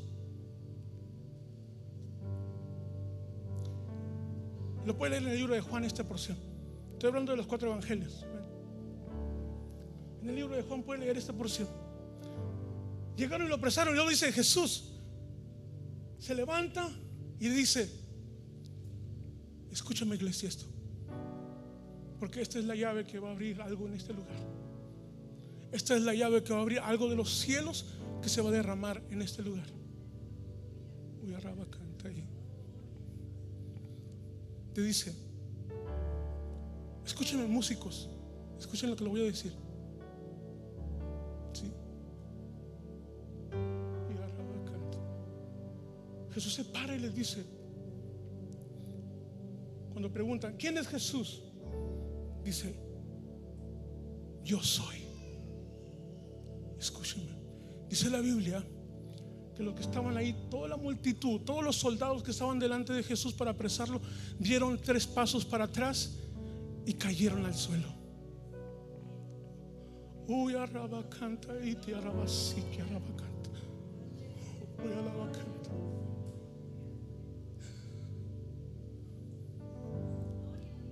Speaker 2: Lo puede leer en el libro de Juan esta porción. Estoy hablando de los cuatro evangelios. En el libro de Juan puede leer esta porción. Llegaron y lo apresaron y luego dice Jesús. Se levanta y dice, escúchame iglesia esto. Porque esta es la llave que va a abrir algo en este lugar. Esta es la llave que va a abrir algo de los cielos que se va a derramar en este lugar. Te dice, escúchenme músicos, escuchen lo que le voy a decir. ¿Sí? Jesús se para y les dice, cuando preguntan, ¿quién es Jesús? Dice, yo soy. Escúcheme. Dice la Biblia que los que estaban ahí, toda la multitud, todos los soldados que estaban delante de Jesús para apresarlo, dieron tres pasos para atrás y cayeron al suelo. Uy, arraba canta y te arraba sí que arraba canta. Uy, alaba canta.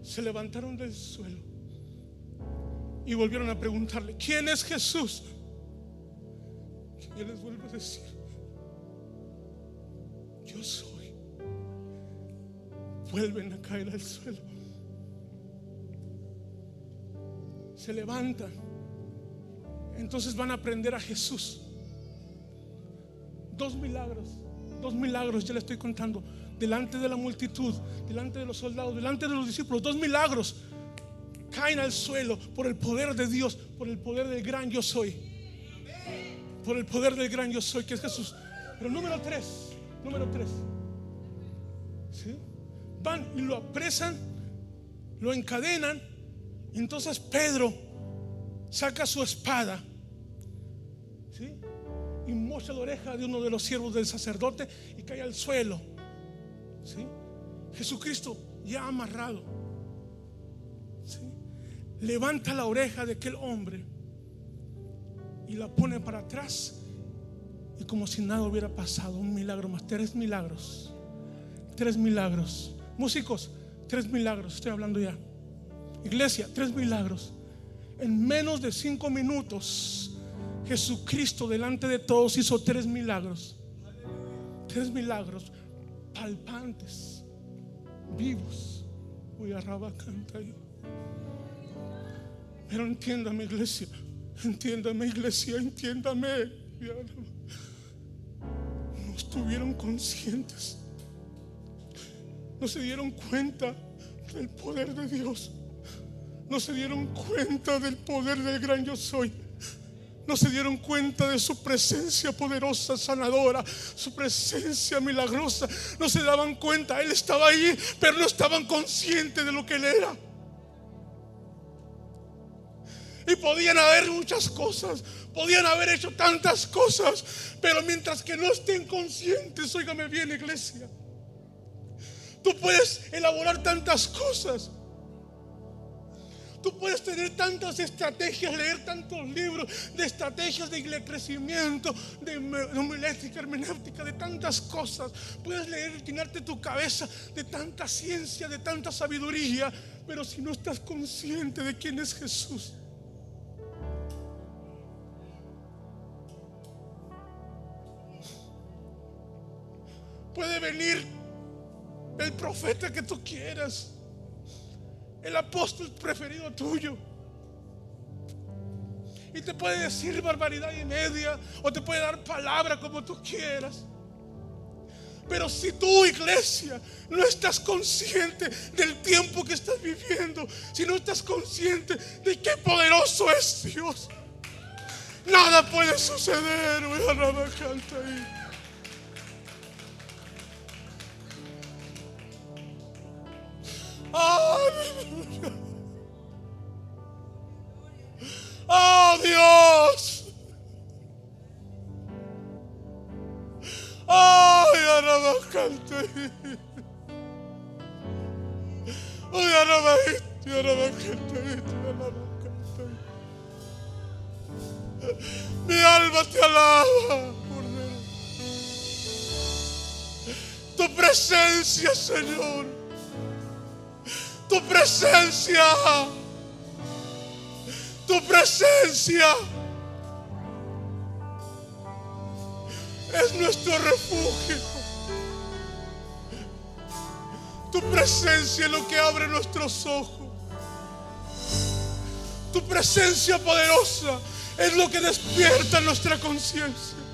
Speaker 2: Se levantaron del suelo y volvieron a preguntarle, ¿quién es Jesús? Y les vuelve a decir, yo soy. Vuelven a caer al suelo. Se levantan. Entonces van a aprender a Jesús. Dos milagros, dos milagros, ya le estoy contando. Delante de la multitud, delante de los soldados, delante de los discípulos, dos milagros caen al suelo por el poder de Dios, por el poder del gran yo soy. Por el poder del gran yo soy, que es Jesús. Pero número tres, número tres. ¿sí? Van y lo apresan, lo encadenan. Entonces Pedro saca su espada ¿sí? y mocha la oreja de uno de los siervos del sacerdote y cae al suelo. ¿sí? Jesucristo ya amarrado. ¿sí? Levanta la oreja de aquel hombre y la pone para atrás. Y como si nada hubiera pasado, un milagro más, tres milagros. Tres milagros. Músicos, tres milagros, estoy hablando ya. Iglesia, tres milagros. En menos de cinco minutos, Jesucristo delante de todos hizo tres milagros. Tres milagros palpantes, vivos. Arraba canta yo. Pero entiéndame, iglesia. Entiéndame, iglesia, entiéndame. No estuvieron conscientes. No se dieron cuenta del poder de Dios. No se dieron cuenta del poder del gran yo soy. No se dieron cuenta de su presencia poderosa, sanadora, su presencia milagrosa. No se daban cuenta. Él estaba ahí, pero no estaban conscientes de lo que él era. Y podían haber muchas cosas, podían haber hecho tantas cosas, pero mientras que no estén conscientes, óigame bien, iglesia, tú puedes elaborar tantas cosas. Tú puedes tener tantas estrategias, leer tantos libros de estrategias de crecimiento, de homilética, hermenéutica, de tantas cosas. Puedes leer llenarte tu cabeza de tanta ciencia, de tanta sabiduría, pero si no estás consciente de quién es Jesús, Puede venir el profeta que tú quieras, el apóstol preferido tuyo. Y te puede decir barbaridad y media, o te puede dar palabra como tú quieras. Pero si tú, iglesia, no estás consciente del tiempo que estás viviendo, si no estás consciente de qué poderoso es Dios, nada puede suceder. Oh Dios. Oh, me cante. Oh, ya no me ya no me cante, ya no me cante. Mi alma te alaba, Cordero. Tu presencia, Señor presencia, tu presencia es nuestro refugio. Tu presencia es lo que abre nuestros ojos. Tu presencia poderosa es lo que despierta nuestra conciencia.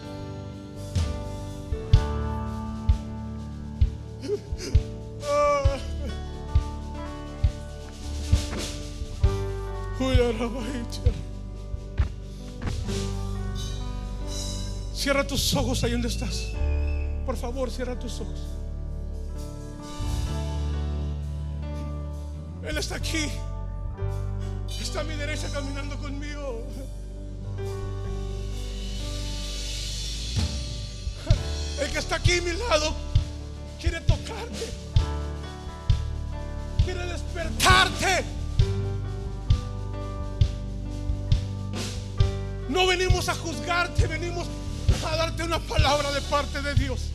Speaker 2: Tus ojos ahí donde estás. Por favor, cierra tus ojos. Él está aquí. Está a mi derecha caminando conmigo. El que está aquí a mi lado una palabra de parte de Dios.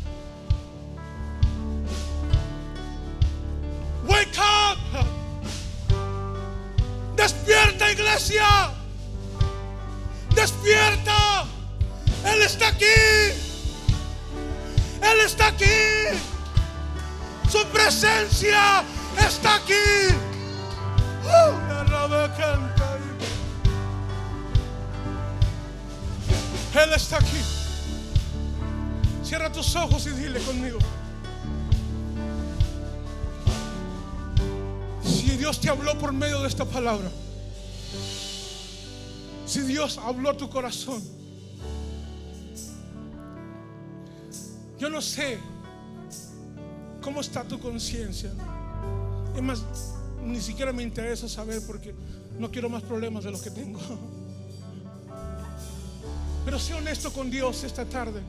Speaker 2: Si Dios habló tu corazón, yo no sé cómo está tu conciencia. Es más, ni siquiera me interesa saber porque no quiero más problemas de los que tengo. Pero sé honesto con Dios esta tarde.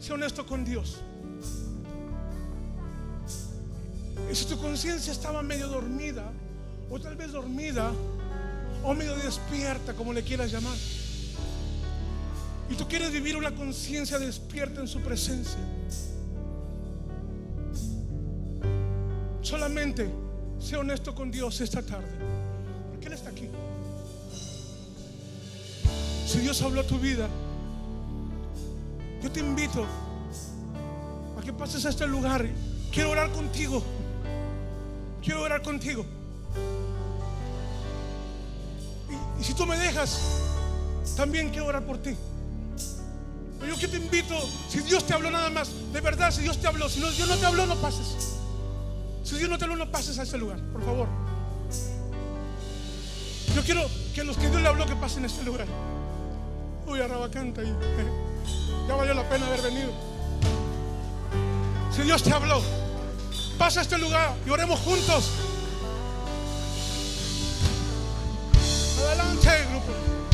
Speaker 2: Sé honesto con Dios. Y si tu conciencia estaba medio dormida, o tal vez dormida, o medio despierta, como le quieras llamar, y tú quieres vivir una conciencia despierta en su presencia, solamente sé honesto con Dios esta tarde, porque Él está aquí. Si Dios habló a tu vida, yo te invito a que pases a este lugar. Quiero orar contigo. Quiero orar contigo. Y, si tú me dejas, también quiero orar por ti. Pero yo que te invito, si Dios te habló nada más, de verdad, si Dios te habló, si Dios no te habló, no pases. Si Dios no te habló, no pases a este lugar, por favor. Yo quiero que los que Dios le habló que pasen a este lugar. Uy, Arrabacanta ahí. Ya valió la pena haber venido. Si Dios te habló, pasa a este lugar y oremos juntos. Adelante,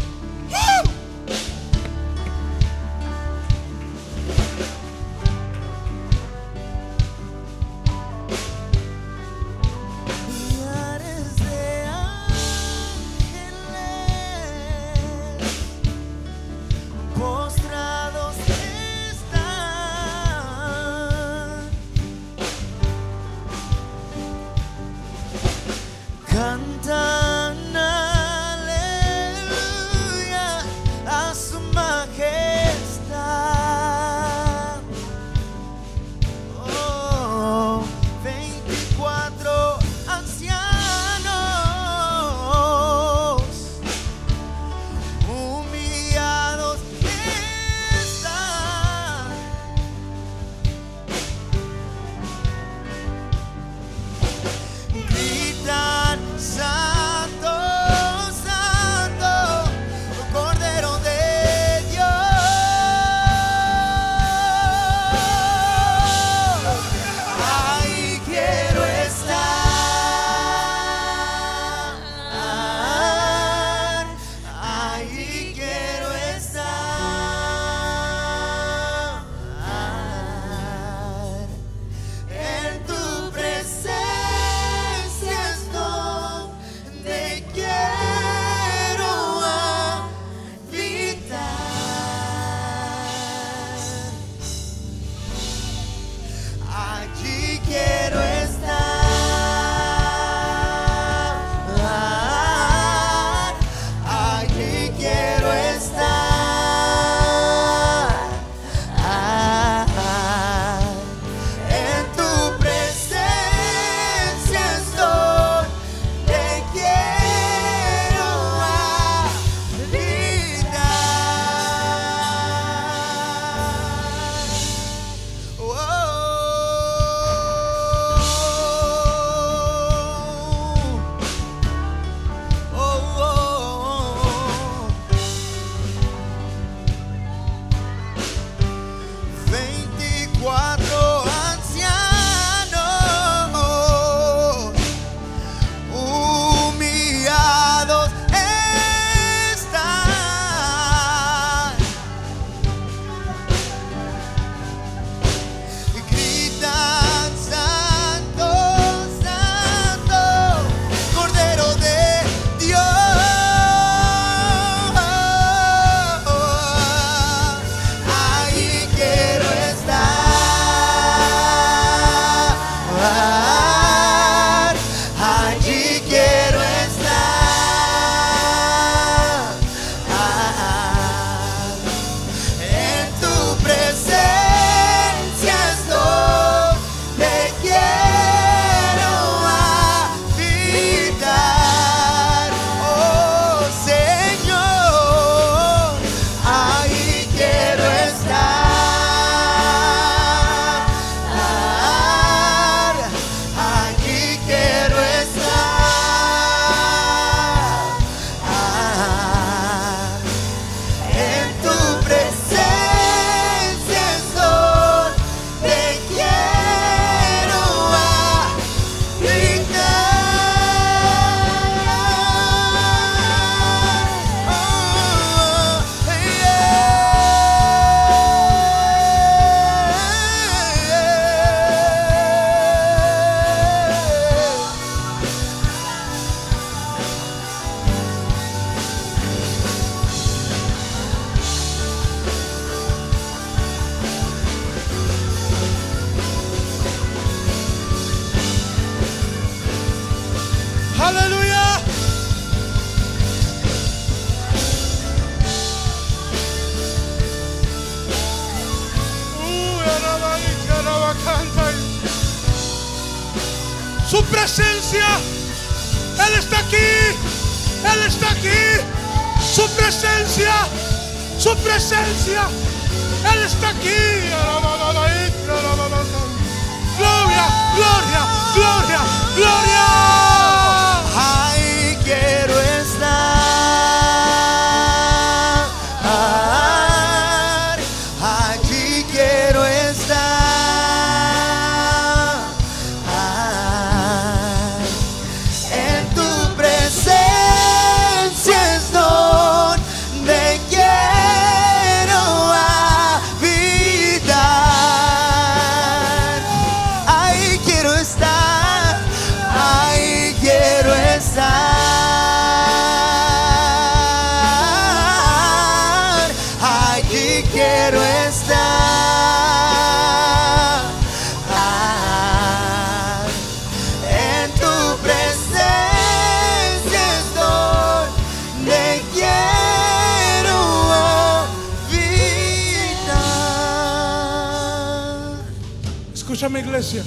Speaker 2: Escúchame iglesia.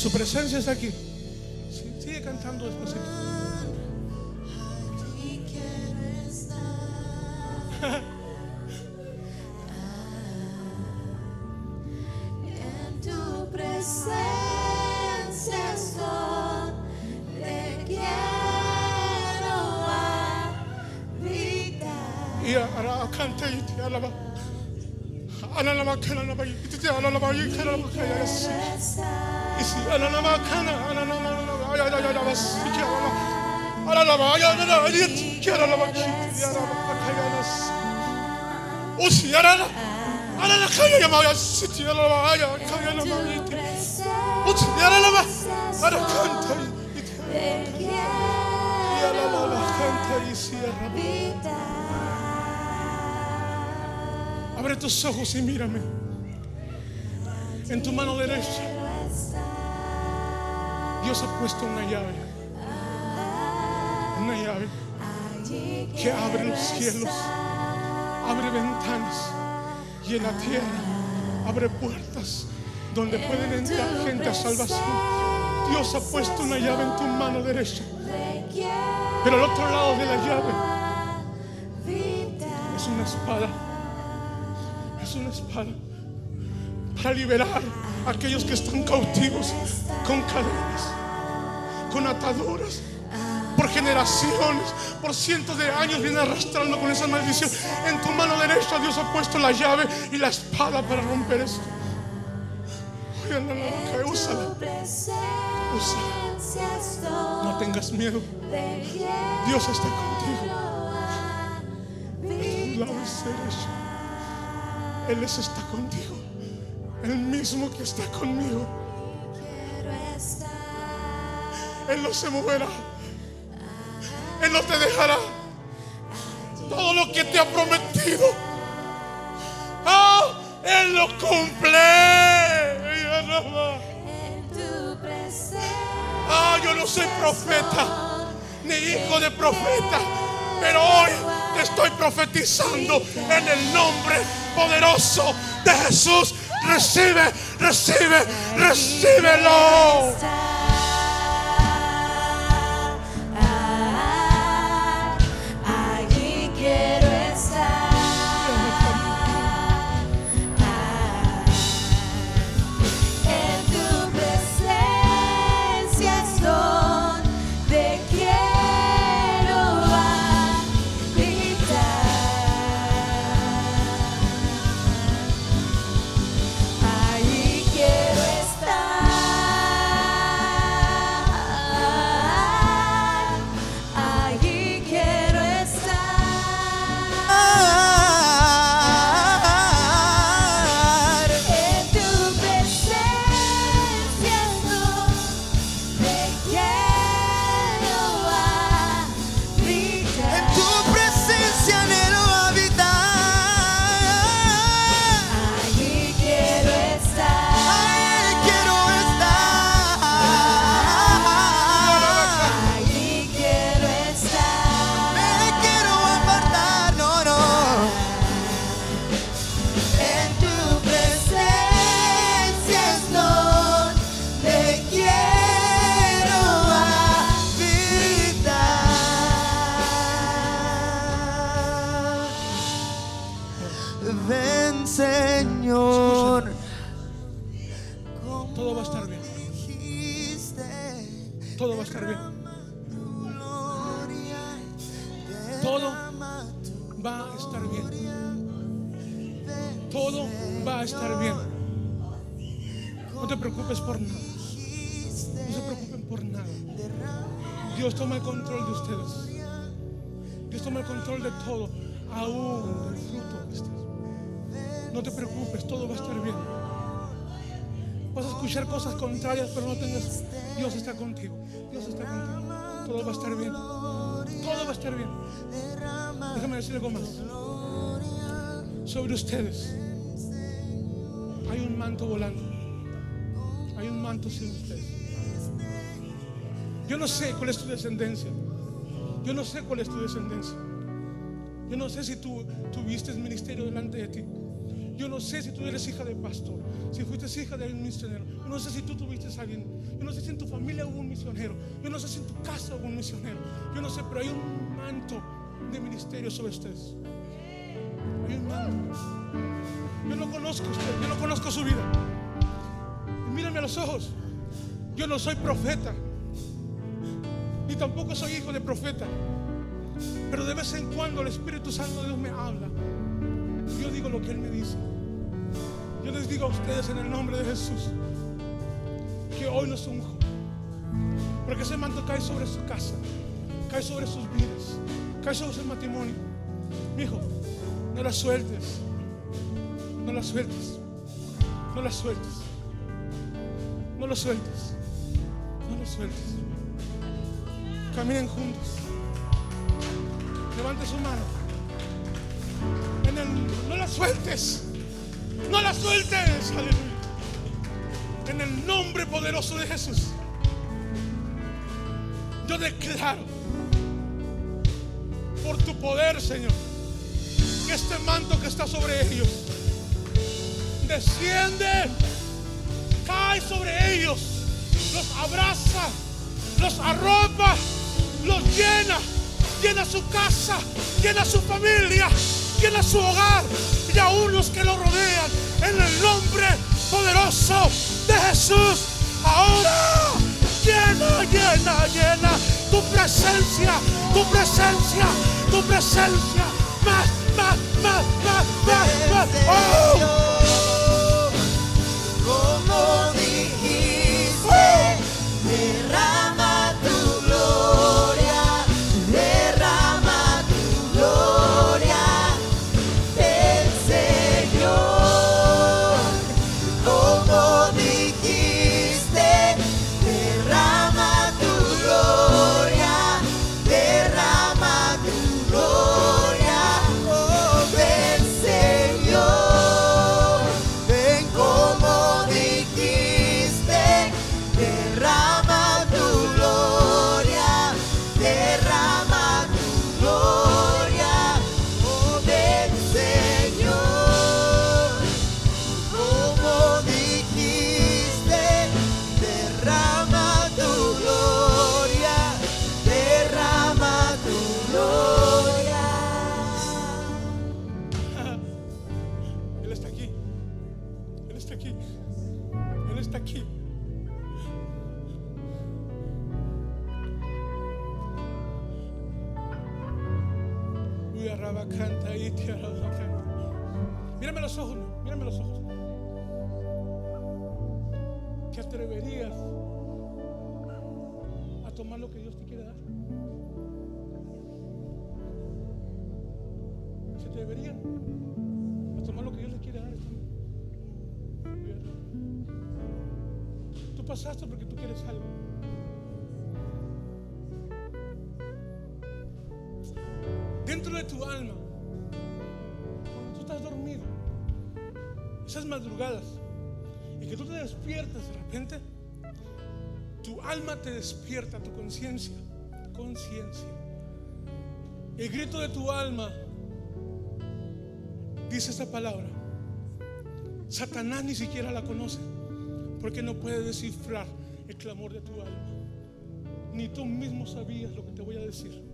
Speaker 2: Su presencia está aquí. Sigue cantando despacito.
Speaker 3: En tu presencia es donde quiero habitar.
Speaker 2: Y ahora canta y te alaba. Alaba, que alaba, y te alaba, y que alaba, que alaba, sí. Y si alaba, cana, alaba, alaba, ay, ay, ay, alaba, sí, que alaba. Alaba, ay, ay, alaba, y que alaba, que te alaba, Abre tus ojos y mírame. En tu mano derecha, Dios ha puesto una llave. Una llave que abre los cielos, abre ventanas y en la tierra abre puertas donde pueden entrar gente a salvación. Dios ha puesto una llave en tu mano derecha, pero al otro lado de la llave es una espada. Es una espada para liberar a aquellos que están cautivos con cadenas, con ataduras. Por generaciones, por cientos de años viene arrastrando con esa maldición. En tu mano derecha Dios ha puesto la llave y la espada para romper eso. Oye, no, no, no, úsala, úsala. No tengas miedo. Dios está contigo. Él es- está contigo. El mismo que está conmigo. Él no se moverá. Él no te dejará. Todo lo que te ha prometido. Ah, Él lo cumple. Ah, yo no soy profeta, ni hijo de profeta, pero hoy te estoy profetizando en el nombre poderoso de Jesús. Recibe, recibe, recíbelo. Escuchar cosas contrarias, pero no tengas. Dios está contigo. Dios está contigo. Todo va a estar bien. Todo va a estar bien. Déjame decir algo más. Sobre ustedes hay un manto volando. Hay un manto sin ustedes. Yo no sé cuál es tu descendencia. Yo no sé cuál es tu descendencia. Yo no sé si tú tuviste ministerio delante de ti. Yo no sé si tú eres hija de pastor, si fuiste hija de un misionero. Yo no sé si tú tuviste a alguien. Yo no sé si en tu familia hubo un misionero. Yo no sé si en tu casa hubo un misionero. Yo no sé, pero hay un manto de ministerio sobre ustedes. Hay un manto. Yo no conozco a usted, yo no conozco su vida. Y mírame a los ojos. Yo no soy profeta, ni tampoco soy hijo de profeta. Pero de vez en cuando el Espíritu Santo de Dios me habla. Yo digo lo que Él me dice. Les digo a ustedes en el nombre de Jesús que hoy los unjo. Porque ese manto cae sobre su casa, cae sobre sus vidas, cae sobre su matrimonio. Mi hijo, no la sueltes, no la sueltes, no la sueltes, no lo sueltes, no lo sueltes. Caminen juntos. Levante su mano. El- no la sueltes. No la sueltes. En el nombre poderoso de Jesús. Yo declaro por tu poder, Señor, que este manto que está sobre ellos desciende, cae sobre ellos, los abraza, los arropa, los llena, llena su casa, llena su familia, llena su hogar y aún los que lo rodean. En el nombre poderoso de Jesús, ahora llena, llena, llena tu presencia, tu presencia, tu presencia. Más, más, más, más, más, más. ¡Oh! Dentro de tu alma, cuando tú estás dormido, esas madrugadas, y que tú te despiertas de repente, tu alma te despierta, tu conciencia, conciencia. El grito de tu alma dice esta palabra. Satanás ni siquiera la conoce porque no puede descifrar el clamor de tu alma. Ni tú mismo sabías lo que te voy a decir.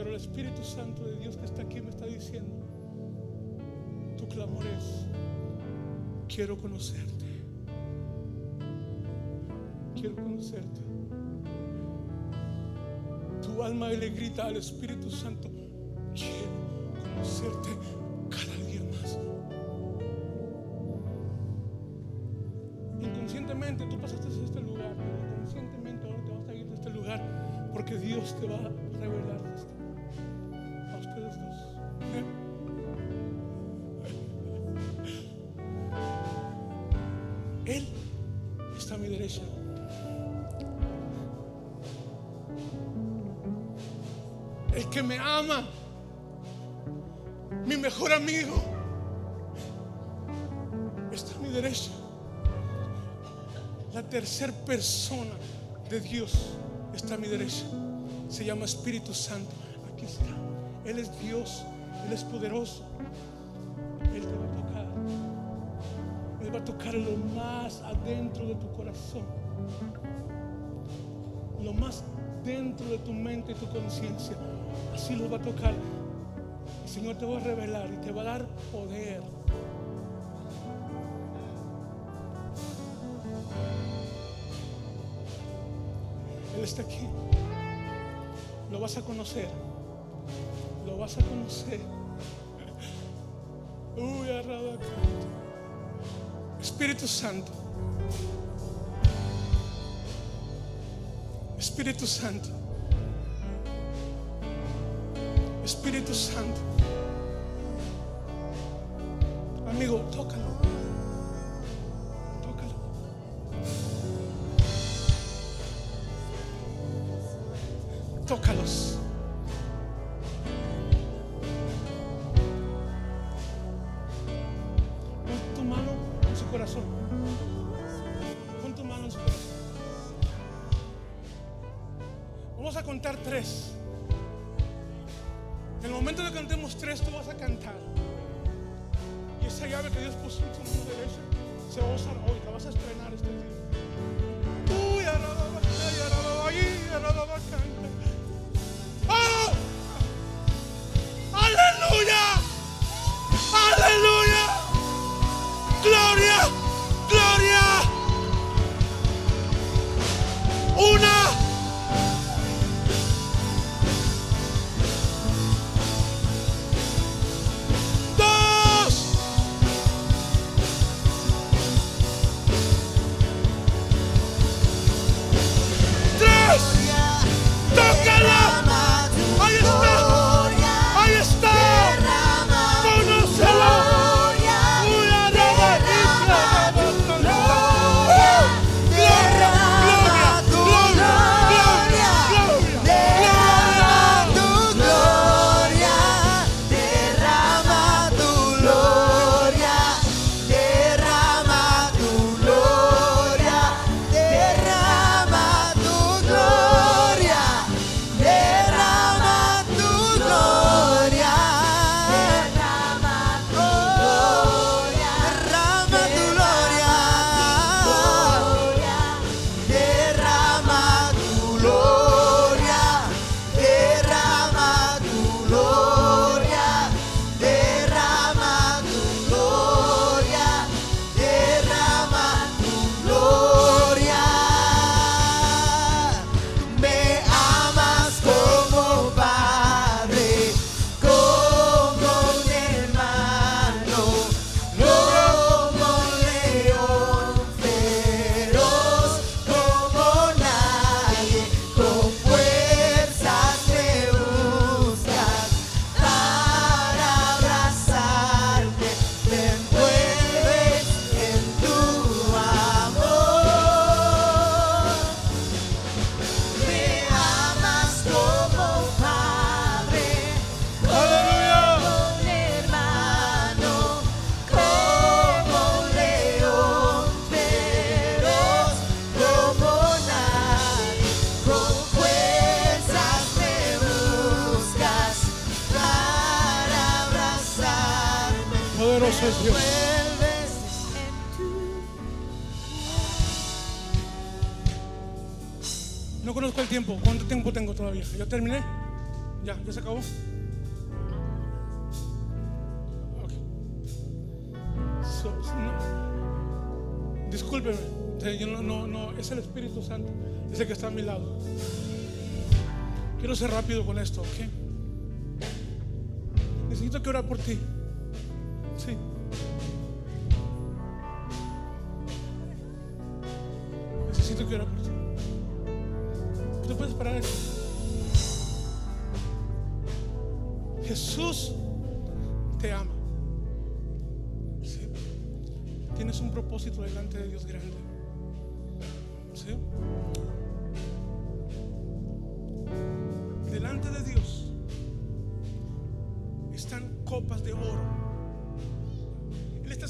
Speaker 2: Pero el Espíritu Santo de Dios que está aquí me está diciendo, tu clamor es, quiero conocerte. Quiero conocerte. Tu alma le grita al Espíritu Santo, quiero conocerte persona de Dios está a mi derecha. Se llama Espíritu Santo. Aquí está. Él es Dios. Él es poderoso. Él te va a tocar. Él va a tocar lo más adentro de tu corazón. Lo más dentro de tu mente y tu conciencia. Así lo va a tocar. El Señor te va a revelar y te va a dar poder. Está aquí. Lo vas a conocer. Lo vas a conocer. Uy. Espíritu Santo. Espíritu Santo. Espíritu Santo. ¿Ya terminé? ¿Ya? ¿Ya se acabó? Ok. So, no. Discúlpeme. no, no, no, es el Espíritu Santo. Es el que está a mi lado. Quiero ser rápido con esto, ¿ok? Necesito que orar por ti.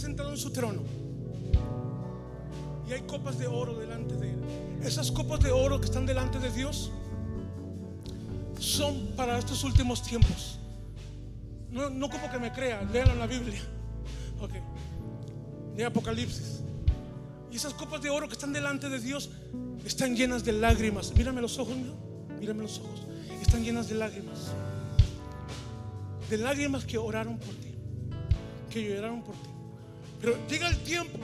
Speaker 2: Sentado en su trono. Y hay copas de oro delante de él. Esas copas de oro que están delante de Dios son para estos últimos tiempos. No, no como que me crean, léanlo en la Biblia. Ok. De Apocalipsis. Y esas copas de oro que están delante de Dios están llenas de lágrimas. Mírame los ojos, mío. Mírame los ojos. Están llenas de lágrimas. De lágrimas que oraron por ti. Que lloraron por ti. Pero llega el tiempo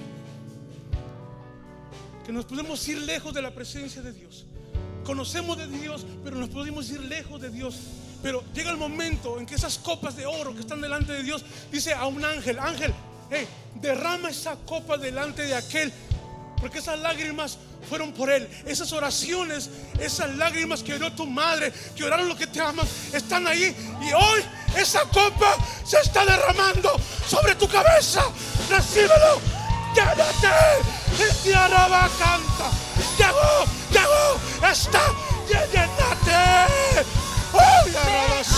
Speaker 2: que nos podemos ir lejos de la presencia de Dios. Conocemos de Dios, pero nos podemos ir lejos de Dios. Pero llega el momento en que esas copas de oro que están delante de Dios, dice a un ángel, ángel, derrama esa copa delante de aquel, porque esas lágrimas fueron por él. Esas oraciones, esas lágrimas que oró tu madre, que oraron los que te aman, están ahí. Y hoy esa copa se está derramando sobre tu cabeza. Recíbelo, llénate. Y araba canta. Llegó, llegó, está, llénate. Oh,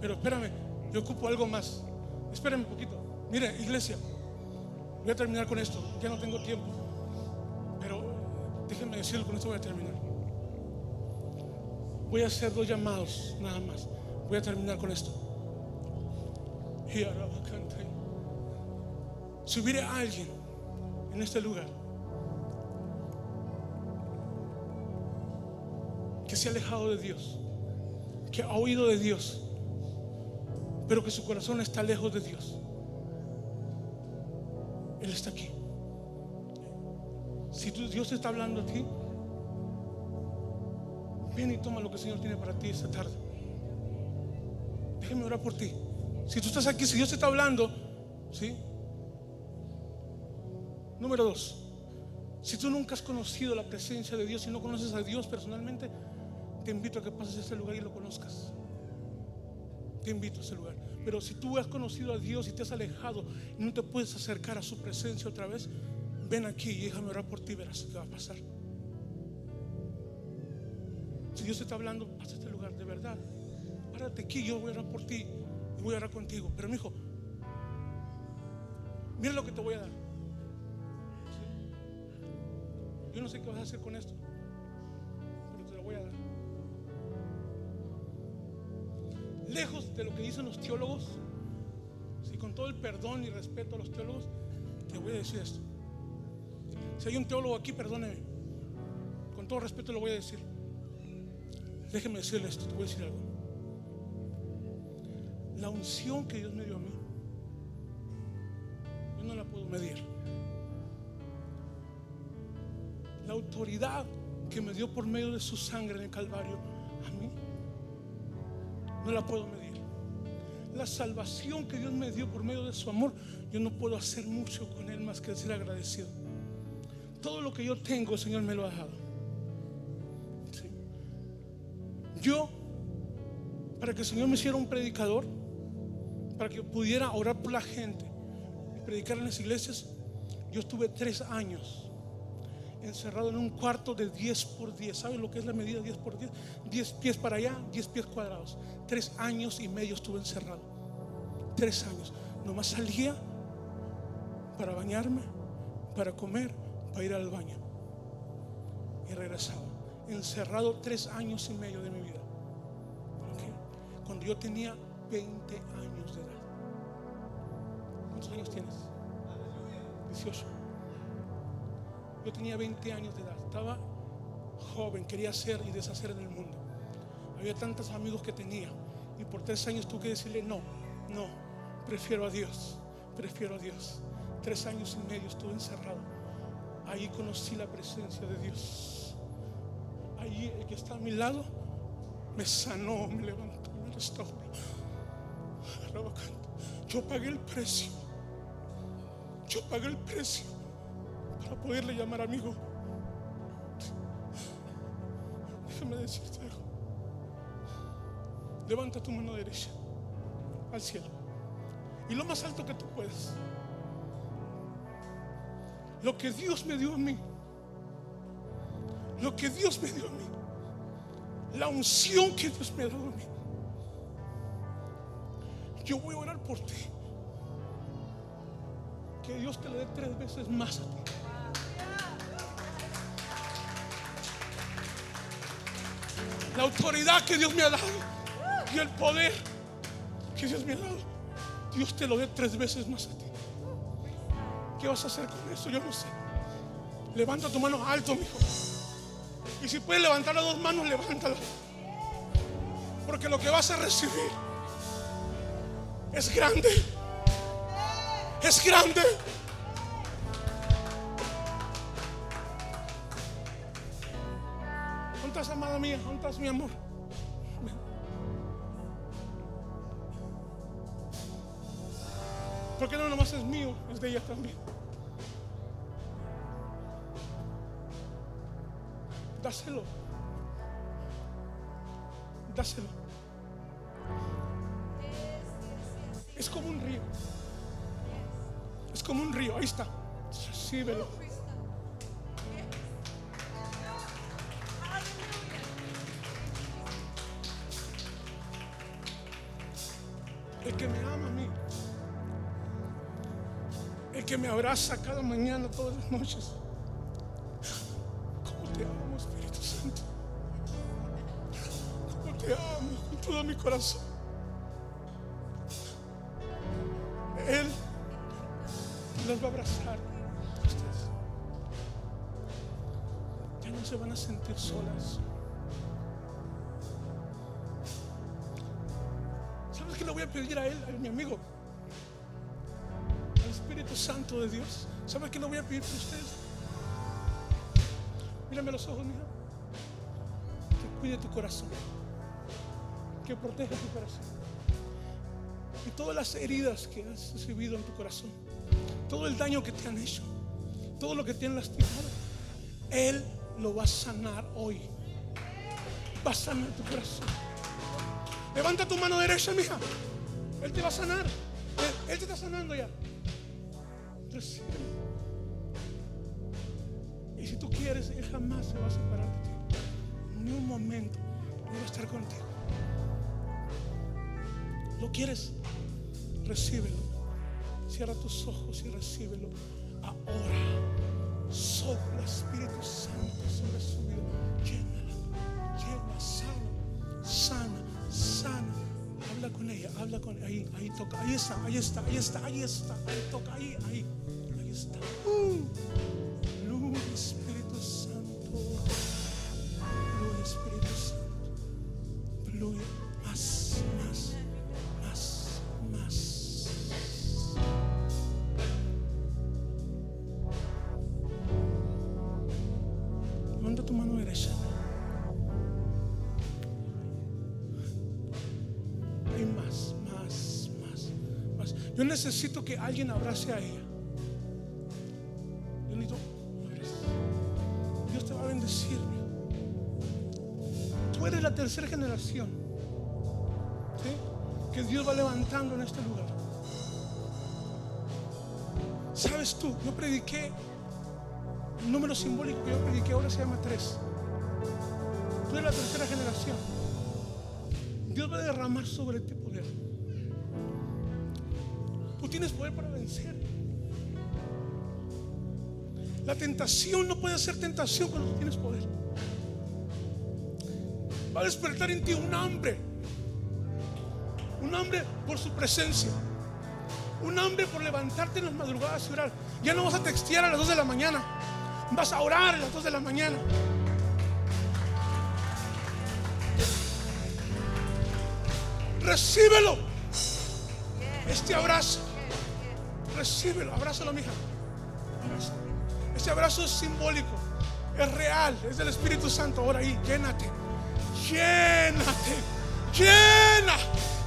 Speaker 2: Pero espérame, yo ocupo algo más. Espérame un poquito. Mire, iglesia, voy a terminar con esto. Ya no tengo tiempo. Pero déjenme decirlo, con esto voy a terminar. Voy a hacer dos llamados, nada más. Voy a terminar con esto. Y ahora. Si hubiera alguien en este lugar que se ha alejado de Dios, que ha oído de Dios, pero que su corazón está lejos de Dios, Él está aquí. Si tu- Dios está hablando a ti, ven y toma lo que el Señor tiene para ti esta tarde. Déjame orar por ti. Si tú estás aquí, si Dios te está hablando, ¿sí? Número dos, si tú nunca has conocido la presencia de Dios y no conoces a Dios personalmente, te invito a que pases a este lugar y lo conozcas. Te invito a ese lugar. Pero si tú has conocido a Dios y te has alejado y no te puedes acercar a su presencia otra vez, ven aquí y déjame orar por ti, verás qué va a pasar. Si Dios te está hablando, a este lugar, de verdad. Párate aquí, yo voy a orar por ti y voy a orar contigo. Pero mi hijo, mira lo que te voy a dar. Yo no sé qué vas a hacer con esto, de lo que dicen los teólogos, si con todo el perdón y respeto a los teólogos, te voy a decir esto. Si hay un teólogo aquí, perdóneme. Con todo respeto lo voy a decir. Déjeme decirle esto, te voy a decir algo. La unción que Dios me dio a mí, yo no la puedo medir. La autoridad que me dio por medio de su sangre en el Calvario, a mí, no la puedo medir. La salvación que Dios me dio por medio de su amor, yo no puedo hacer mucho con Él más que ser agradecido. Todo lo que yo tengo, el Señor me lo ha. Sí. Yo, para que el Señor me hiciera un predicador, para que pudiera orar por la gente y predicar en las iglesias, yo estuve tres años encerrado en un cuarto de 10 por 10. ¿Saben lo que es la medida 10 por 10? 10 pies para allá, 10 pies cuadrados. Tres años y medio estuve encerrado. Tres años. Nomás salía para bañarme, para comer, para ir al baño. Y regresaba. Encerrado tres años y medio de mi vida. Cuando yo tenía 20 años de edad. ¿Cuántos años tienes? 18. Yo tenía 20 años de edad, estaba joven, quería hacer y deshacer en el mundo. Había tantos amigos que tenía y por tres años tuve que decirle no, no, prefiero a Dios, prefiero a Dios. Tres años y medio estuve encerrado. Ahí conocí la presencia de Dios. Ahí el que está a mi lado me sanó, me levantó, me restauró. Yo pagué el precio. Yo pagué el precio para poderle llamar amigo. Déjame decirte algo. Levanta tu mano derecha al cielo. Y lo más alto que tú puedas. Lo que Dios me dio a mí. Lo que Dios me dio a mí. La unción que Dios me ha dado a mí. Yo voy a orar por ti. Que Dios te le dé tres veces más a ti. La autoridad que Dios me ha dado y el poder que Dios me ha dado, Dios te lo dé tres veces más a ti. ¿Qué vas a hacer con eso? Yo no sé. Levanta tu mano alto, mijo. Y si puedes levantar las dos manos, levántala. Porque lo que vas a recibir es grande. Es grande. ¿Dónde estás, amada mía? ¿Dónde estás, mi amor? Es de ella también. Dáselo. Dáselo. Es como un río. Es como un río. Ahí está. Recíbelo. Abraza cada mañana, todas las noches. ¿Cómo te amo, Espíritu Santo? ¿Cómo te amo con todo mi corazón? Él los va a abrazar. ustedes. Ya no se van a sentir solas. ¿Sabes qué le voy a pedir a él, a mi amigo? Santo de Dios. ¿Sabes qué le voy a pedir por ustedes? Mírame a los ojos, mija. Que cuide tu corazón. Que proteja tu corazón. Y todas las heridas que has recibido en tu corazón. Todo el daño que te han hecho. Todo lo que te han lastimado. Él lo va a sanar hoy. Va a sanar tu corazón. Levanta tu mano derecha, mija. Él te va a sanar. Él te está sanando ya. Recíbelo. Y si tú quieres, Él jamás se va a separar de ti. Ni un momento Él va a estar contigo. ¿Lo quieres? Recíbelo. Cierra tus ojos y recíbelo. Ahora, sopla Espíritu Santo. habla con ahí, ahí toca, ahí está, ahí está, ahí está, ahí está, ahí toca, ahí, ahí. Necesito que alguien abrace a ella. Yo necesito. Dios te va a bendecir. Tú eres la tercera generación que Dios va levantando en este lugar. Sabes tú, yo prediqué el número simbólico que yo prediqué ahora se llama tres. Tú eres la tercera generación. Dios va a derramar sobre ti poder. Tienes poder para vencer. La tentación no puede ser tentación cuando tú tienes poder. Va a despertar en ti un hambre. Un hambre por su presencia. Un hambre por levantarte en las madrugadas y orar. Ya no vas a textear a las 2 de la mañana. Vas a orar a las 2 de la mañana. Recíbelo. Este abrazo. Recíbelo. Abrázalo, mija. Abrázalo. Este abrazo es simbólico. Es real. Es del Espíritu Santo. Ahora ahí, llénate. Llénate. Llena.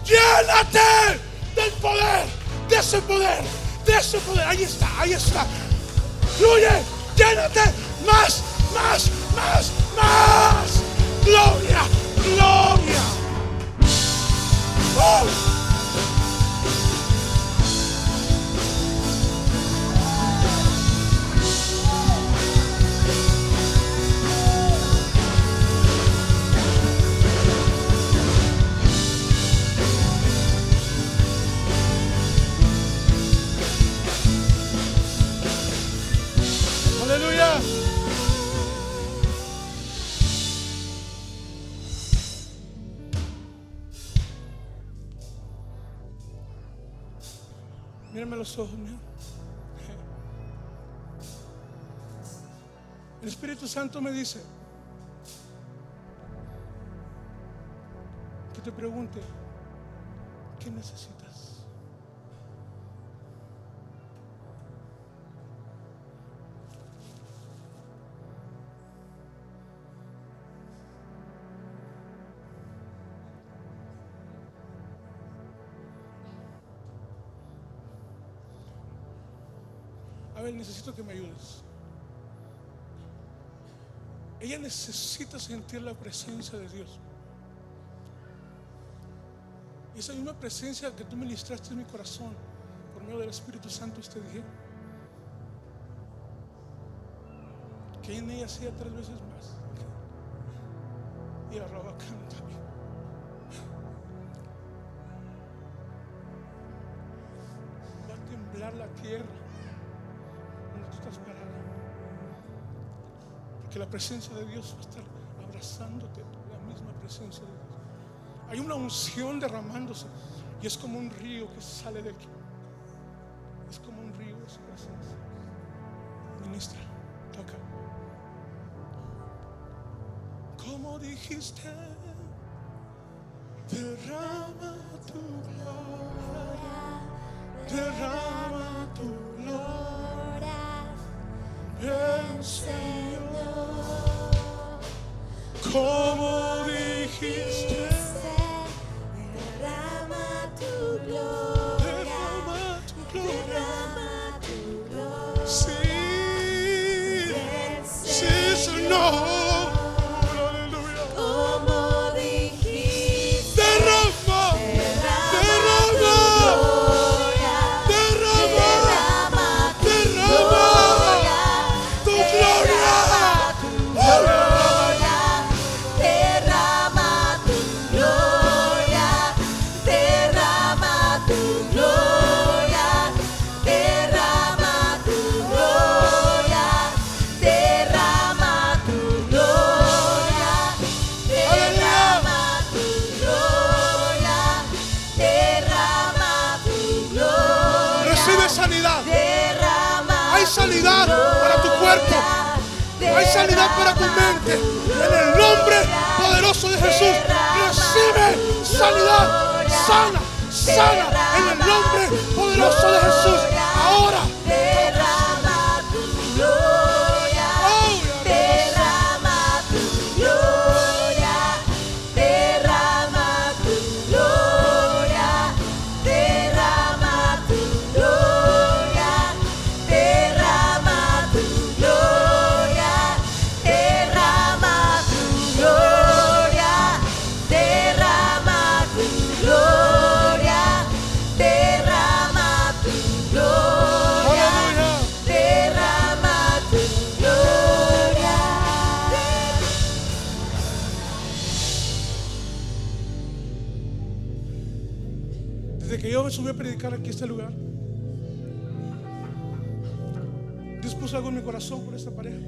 Speaker 2: Llénate del poder. De ese poder. De ese poder. Ahí está. Ahí está. Fluye. Llénate. Más. Más. Más. Más. Gloria. Gloria. Oh. El Espíritu Santo me dice que te pregunte, ¿qué necesitas? Necesito que me ayudes. Ella necesita sentir la presencia de Dios. Y esa misma presencia que tú ministraste en mi corazón por medio del Espíritu Santo este día, que en ella sea tres veces más. Y arroba canta. Va a temblar la tierra Porque la presencia de Dios va a estar abrazándote, la misma presencia de Dios. Hay una unción derramándose y es como un río que sale de aquí. Es como un río de su presencia. Ministra, toca. Como dijiste, derrama tu gloria, derrama tu gloria. Ven, Señor, como dijiste, Para tu mente. En el nombre poderoso de Jesús. Recibe sanidad. Sana, sana. En el nombre poderoso de Jesús. Ahora. Yo aquí este lugar, Dios puso algo en mi corazón por esta pareja.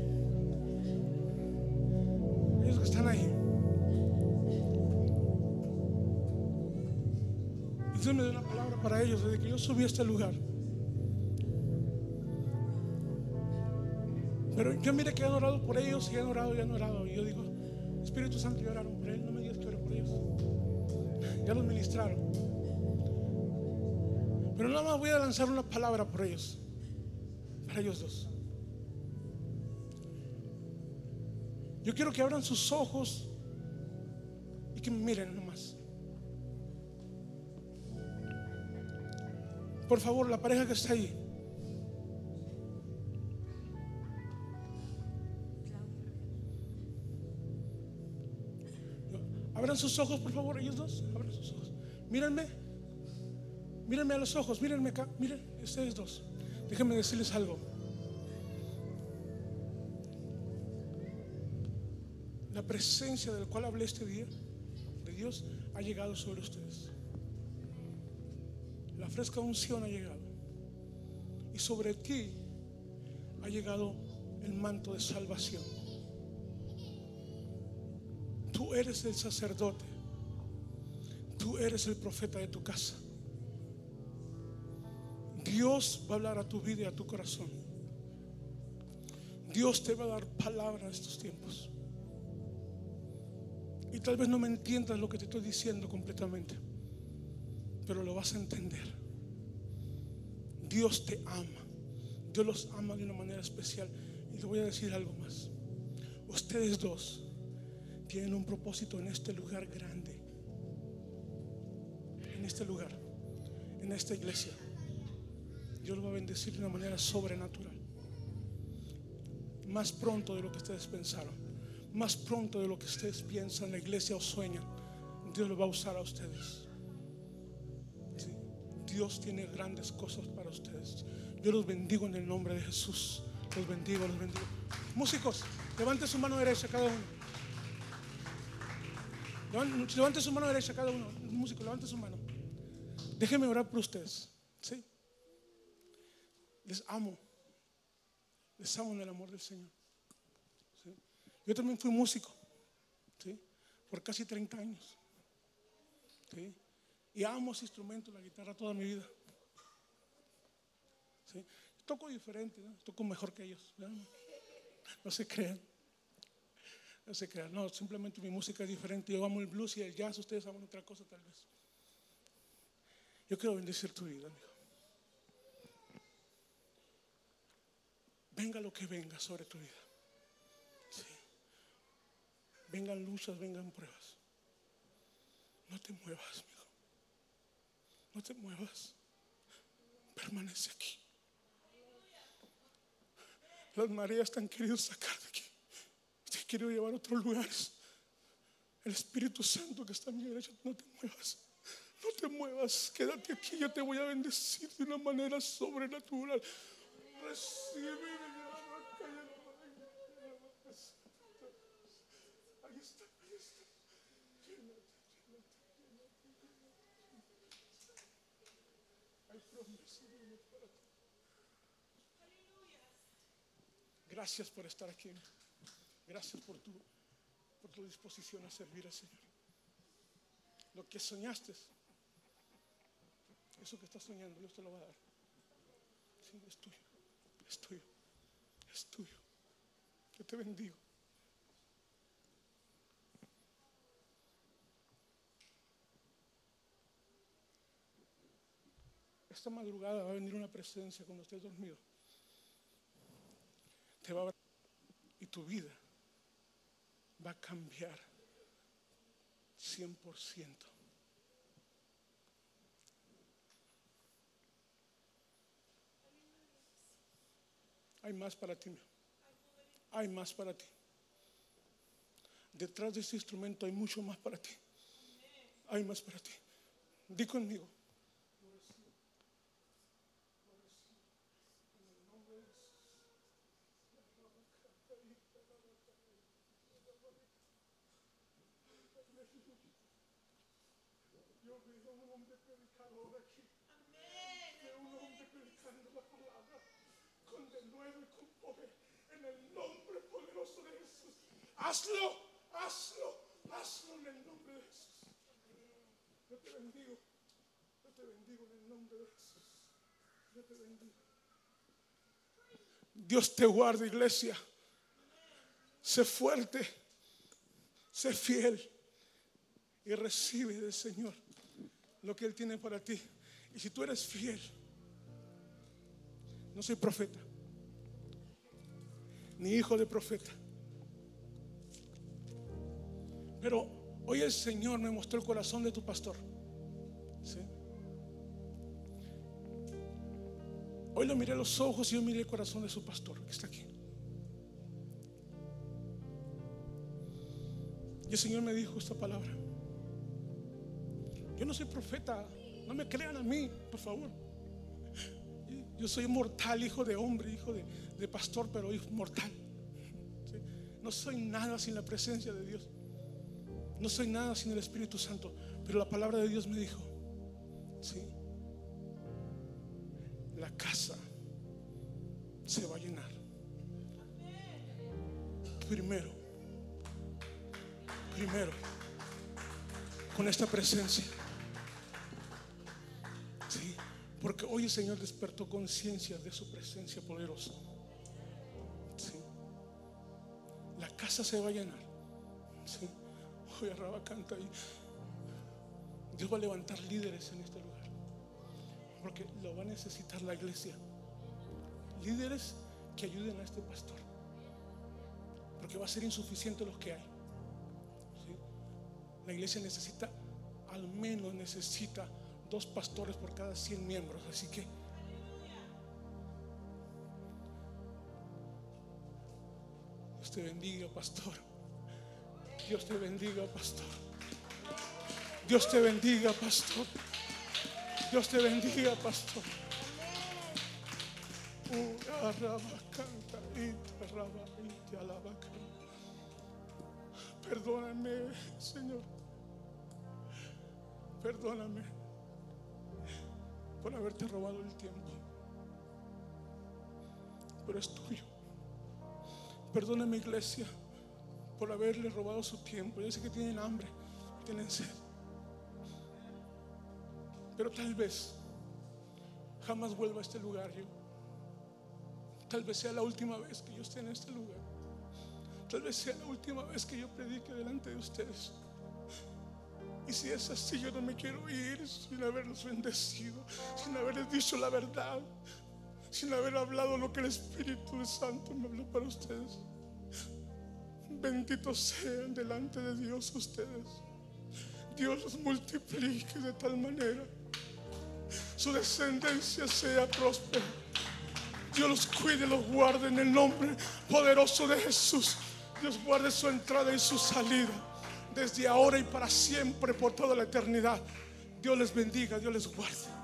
Speaker 2: Ellos que están ahí. Dios me dio una palabra para ellos desde que yo subí a este lugar. Pero yo mire que han orado por ellos y han orado y han orado. Y yo digo, Espíritu Santo, ya oraron por él. No me digas que ore por ellos. Ya los ministraron. Pero nada más voy a lanzar una palabra por ellos. Para ellos dos. Yo quiero que abran sus ojos y que me miren nomás. Por favor, la pareja que está ahí. Abran sus ojos, por favor, ellos dos. Abran sus ojos. Mírenme. Mírenme a los ojos, mírenme acá, miren, ustedes dos. Déjenme decirles algo. La presencia del cual hablé este día, de Dios, ha llegado sobre ustedes. La fresca unción ha llegado. Y sobre ti ha llegado el manto de salvación. Tú eres el sacerdote. Tú eres el profeta de tu casa. Dios va a hablar a tu vida y a tu corazón. Dios te va a dar palabra en estos tiempos. Y tal vez no me entiendas lo que te estoy diciendo completamente, pero lo vas a entender. Dios te ama. Dios los ama de una manera especial. Y te voy a decir algo más. Ustedes dos tienen un propósito en este lugar grande. En este lugar. En esta iglesia. Dios lo va a bendecir de una manera sobrenatural. Más pronto de lo que ustedes pensaron. Más pronto de lo que ustedes piensan, la iglesia o sueñan. Dios lo va a usar a ustedes. Dios tiene grandes cosas para ustedes. Yo los bendigo en el nombre de Jesús. Los bendigo, los bendigo. Músicos, levante su mano derecha cada uno. Levan- Levante su mano derecha cada uno. Músico, levante su mano. Déjenme orar por ustedes. ¿sí? Les amo. Les amo en el amor del Señor. Yo también fui músico. Por casi 30 años. Y amo ese instrumento, la guitarra, toda mi vida. Toco diferente, toco mejor que ellos. ¿no? No se crean. No se crean. No, simplemente mi música es diferente. Yo amo el blues y el jazz. Ustedes aman otra cosa tal vez. Yo quiero bendecir tu vida, amigo. Venga lo que venga sobre tu vida. Vengan luchas, vengan pruebas. No te muevas, amigo. No te muevas. Permanece aquí. Las mareas te han querido sacar de aquí. Te han querido llevar a otros lugares. El Espíritu Santo que está a mi derecha, no te muevas. No te muevas. Quédate aquí. Yo te voy a bendecir de una manera sobrenatural. Recibe. Ahí está, ahí está. Hay promesa de Dios para ti. Gracias por estar aquí. Gracias por tu, por tu disposición a servir al Señor. Lo que soñaste, eso que estás soñando, Dios te lo va a dar. Es tuyo, es tuyo, es tuyo. Yo te bendigo. Esta madrugada va a venir una presencia cuando estés dormido. Y tu vida va a cambiar 100%. Hay más para ti. Hay más para ti. Detrás de este instrumento hay mucho más para ti. Hay más para ti. Di conmigo. Yo veo un hombre predicador aquí. Veo un hombre predicando la palabra con de nuevo y con poder en el nombre poderoso de Jesús. Hazlo, hazlo, hazlo en el nombre de Jesús. Yo te bendigo, yo te bendigo en el nombre de Jesús. Yo te bendigo. Dios te guarde, iglesia. Sé fuerte, sé fiel y recibe del Señor lo que Él tiene para ti. Y si tú eres fiel, no soy profeta, ni hijo de profeta. Pero hoy el Señor me mostró el corazón de tu pastor. ¿sí? Hoy lo miré a los ojos y yo miré el corazón de su pastor que está aquí. Y el Señor me dijo esta palabra. Yo no soy profeta, no me crean a mí, por favor. Yo soy mortal, hijo de hombre, hijo de, pastor, pero hijo mortal. No soy nada sin la presencia de Dios. No soy nada sin el Espíritu Santo. Pero la palabra de Dios me dijo, ¿sí? La casa se va a llenar. Primero, primero, con esta presencia. Sí, porque hoy el Señor despertó conciencia de su presencia poderosa. Sí. La casa se va a llenar. Sí. Canta y Dios va a levantar líderes en este lugar. Porque lo va a necesitar la iglesia. Líderes que ayuden a este pastor. Porque va a ser insuficiente los que hay. La iglesia necesita, al menos necesita dos pastores por cada 100 miembros. Así que Dios te bendiga, pastor. Dios te bendiga, pastor. Dios te bendiga, pastor. Dios te bendiga, pastor. Perdóname, Señor. Perdóname por haberte robado el tiempo. Pero es tuyo. Perdóname, iglesia, por haberle robado su tiempo. Yo sé que tienen hambre, tienen sed. Pero tal vez jamás vuelva a este lugar yo. Tal vez sea la última vez que yo esté en este lugar. Tal vez sea la última vez que yo predique delante de ustedes. Y si es así, yo no me quiero ir sin haberlos bendecido, sin haberles dicho la verdad, sin haber hablado lo que el Espíritu Santo me habló para ustedes. Benditos sean delante de Dios ustedes. Dios los multiplique de tal manera. Su descendencia sea próspera. Dios los cuide, los guarde en el nombre poderoso de Jesús. Dios guarde su entrada y su salida. Desde ahora y para siempre, por toda la eternidad. Dios les bendiga, Dios les guarde.